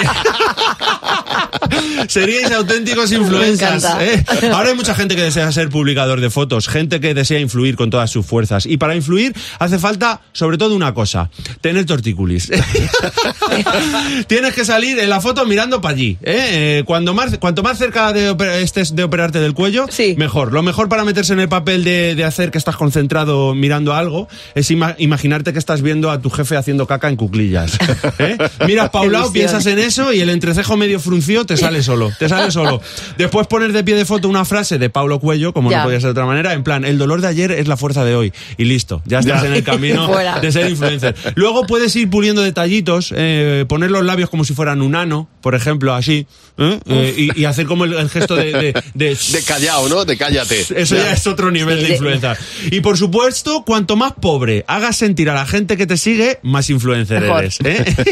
[SPEAKER 14] Seríais auténticos influencers. ¿eh? Ahora hay mucha gente que desea ser publicador de fotos, gente que desea influir con todas sus fuerzas. Y para influir hace falta, sobre todo, una cosa: tener tortícolis. Tienes que salir en la foto mirando para allí. ¿eh? Cuando más, cuanto más cerca de estés de operarte del cuello, mejor. Lo mejor para meterse en el papel de, de hacer que estás concentrado mirando algo es ima- imaginarte que estás viendo a tu jefe haciendo caca en cuclillas. ¿eh? Miras un lado, piensas en eso y el entrecejo medio fruncido te sale solo. Te sale solo. Después poner de pie de foto una frase de Paulo Cuello, como
[SPEAKER 4] Ya.
[SPEAKER 14] no podía ser de otra manera, en plan, el dolor de ayer es la fuerza de hoy. Y listo, ya estás
[SPEAKER 3] Ya.
[SPEAKER 14] en el camino de ser influencer. Luego puedes ir puliendo detallitos, eh, poner los labios como si fueran un ano, por ejemplo, así, ¿eh? Eh, y, y hacer como el, el gesto de... de, de-
[SPEAKER 3] De callao, ¿no? De cállate.
[SPEAKER 14] eso ya es otro nivel de influenza. Y por supuesto, cuanto más pobre hagas sentir a la gente que te sigue, más influencer
[SPEAKER 4] Mejor.
[SPEAKER 14] eres. ¿eh?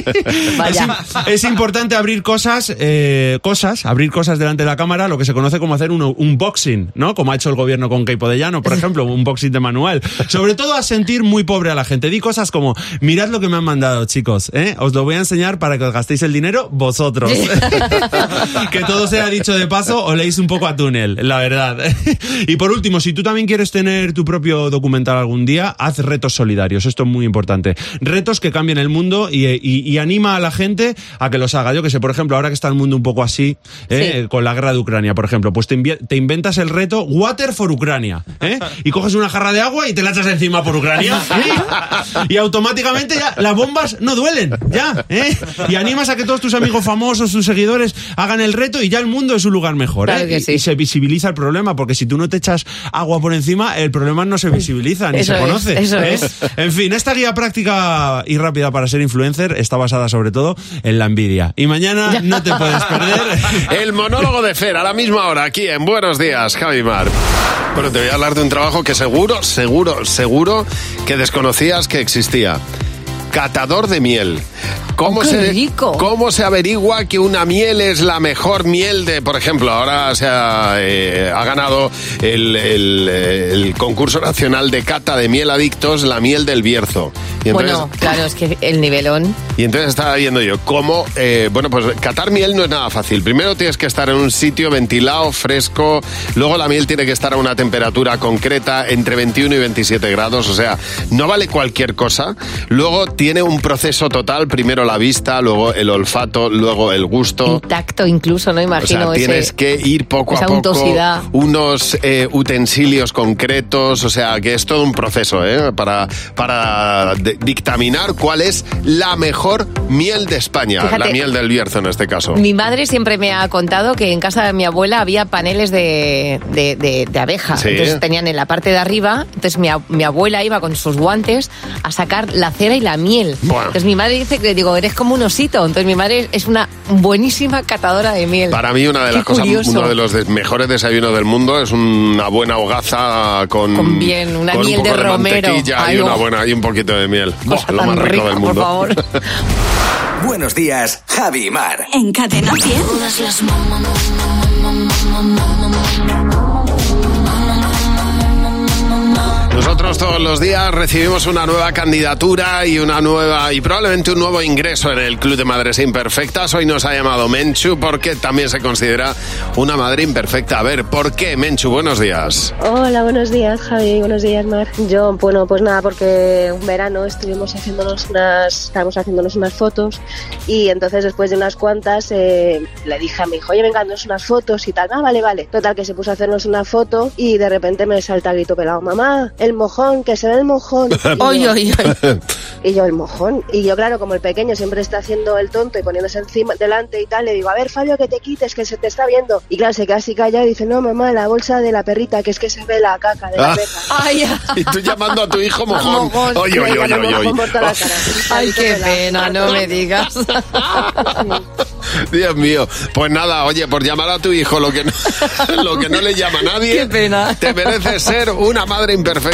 [SPEAKER 14] Es, im- es importante abrir cosas, eh, cosas, abrir cosas delante de la cámara, lo que se conoce como hacer un unboxing, ¿no? Como ha hecho el gobierno con Keipo de Llano, por ejemplo, un unboxing de manual. Sobre todo a sentir muy pobre a la gente. Di cosas como, mirad lo que me han mandado, chicos, ¿eh? Os lo voy a enseñar para que os gastéis el dinero vosotros. que todo sea dicho de paso, o leéis un poco a túnel, la verdad. y por último, si tú también quieres tener tu propio documental algún día, haz retos solidarios. Esto es muy importante. Retos que cambien el mundo y, y- y anima a la gente a que los haga. Yo que sé, por ejemplo, ahora que está el mundo un poco así, ¿eh?
[SPEAKER 4] Sí.
[SPEAKER 14] con la guerra de Ucrania, por ejemplo, pues te, te inventas el reto Water for Ucrania. ¿eh? Y coges una jarra de agua y te la echas encima por Ucrania. ¿eh? Y automáticamente ya las bombas no duelen. Ya. ¿eh? Y animas a que todos tus amigos famosos, tus seguidores, hagan el reto y ya el mundo es un lugar mejor. ¿eh?
[SPEAKER 4] Claro que
[SPEAKER 14] Y-
[SPEAKER 4] sí.
[SPEAKER 14] Y se visibiliza el problema, porque si tú no te echas agua por encima, el problema no se visibiliza ni
[SPEAKER 4] Eso
[SPEAKER 14] se
[SPEAKER 4] es,
[SPEAKER 14] conoce.
[SPEAKER 4] eso
[SPEAKER 14] ¿eh?
[SPEAKER 4] es.
[SPEAKER 14] En fin, esta guía práctica y rápida para ser influencer está basada sobre todo en la envidia. Y mañana no te puedes perder.
[SPEAKER 3] El monólogo de Fer a la misma hora aquí en Buenos Días, Javi Mar. Bueno, te voy a hablar de un trabajo que seguro, seguro, seguro que desconocías que existía. Catador de miel. ¿Cómo,
[SPEAKER 4] Oh,
[SPEAKER 3] se,
[SPEAKER 4] rico.
[SPEAKER 3] ¿Cómo se averigua que una miel es la mejor miel de, por ejemplo, ahora se ha, eh, ha ganado el, el, eh, el concurso nacional de cata de miel adictos, la miel del Bierzo. Y entonces,
[SPEAKER 4] Bueno, claro, es que el nivelón.
[SPEAKER 3] y entonces estaba viendo yo cómo, eh, bueno, pues catar miel no es nada fácil. Primero tienes que estar en un sitio ventilado, fresco. Luego la miel tiene que estar a una temperatura concreta entre 21 y 27 grados. O sea, no vale cualquier cosa. Luego tiene un proceso total. Primero la vista, luego el olfato, luego el gusto.
[SPEAKER 4] Tacto incluso, ¿no?
[SPEAKER 3] O
[SPEAKER 4] Imagino
[SPEAKER 3] sea, tienes
[SPEAKER 4] ese-
[SPEAKER 3] que ir poco
[SPEAKER 4] esa
[SPEAKER 3] a poco, unos eh, utensilios concretos, o sea, que es todo un proceso ¿eh? para, para dictaminar cuál es la mejor miel de España,
[SPEAKER 4] Fíjate.
[SPEAKER 3] la miel del Bierzo en este caso.
[SPEAKER 4] Mi madre siempre me ha contado que en casa de mi abuela había paneles de, de, de- de abeja.
[SPEAKER 3] Sí.
[SPEAKER 4] Entonces tenían en la parte de arriba, entonces mi, mi abuela iba con sus guantes a sacar la cera y la miel.
[SPEAKER 3] Bueno.
[SPEAKER 4] Entonces mi madre dice que digo, eres como un osito. Entonces mi madre es una buenísima catadora de miel.
[SPEAKER 3] Para mí una de
[SPEAKER 4] Qué
[SPEAKER 3] las cosas, uno de los mejores desayunos del mundo es una buena hogaza con,
[SPEAKER 4] Con bien, una
[SPEAKER 3] con un
[SPEAKER 4] miel
[SPEAKER 3] poco
[SPEAKER 4] de romero.
[SPEAKER 3] mantequilla y una
[SPEAKER 4] oh.
[SPEAKER 3] buena y un poquito de miel. Buah, lo más rico del
[SPEAKER 4] por
[SPEAKER 3] mundo.
[SPEAKER 4] favor.
[SPEAKER 2] Buenos días, Javi y Mar.
[SPEAKER 1] En Cadena 100.
[SPEAKER 3] Nosotros todos los días recibimos una nueva candidatura y una nueva y probablemente un nuevo ingreso en el Club de Madres Imperfectas. Hoy nos ha llamado Menchu porque también se considera una madre imperfecta. A ver, ¿por qué Menchu? Buenos días.
[SPEAKER 34] Hola, buenos días Javi, buenos días Mar. Yo, bueno, pues nada, porque un verano estuvimos haciéndonos unas, estábamos haciéndonos unas fotos y entonces después de unas cuantas eh, le dije a mi hijo, oye, venga, haznos unas fotos y tal. Ah, vale, vale. Total, que se puso a hacernos una foto y de repente me salta el grito pelado, mamá, el mojón, que se ve el mojón. Y yo-
[SPEAKER 4] Oy, oy, oy.
[SPEAKER 34] y yo, el mojón. Y yo, claro, como el pequeño siempre está haciendo el tonto y poniéndose encima, delante y tal, le digo, a ver, Fabio, que te quites, que se te está viendo. Y claro, se queda así callado y dice, no, mamá, la bolsa de la perrita, que es que se ve la caca de la
[SPEAKER 3] Ah.
[SPEAKER 34] perra.
[SPEAKER 4] Ay,
[SPEAKER 3] Y tú llamando a tu hijo mojón.
[SPEAKER 34] Mojón.
[SPEAKER 3] Oye, oye, oye, oye.
[SPEAKER 4] Ay, qué pena, no me digas.
[SPEAKER 3] Dios mío. Pues nada, oye, por llamar a tu hijo lo que no, lo que no le llama a nadie.
[SPEAKER 4] Qué pena.
[SPEAKER 3] Te mereces ser una madre imperfecta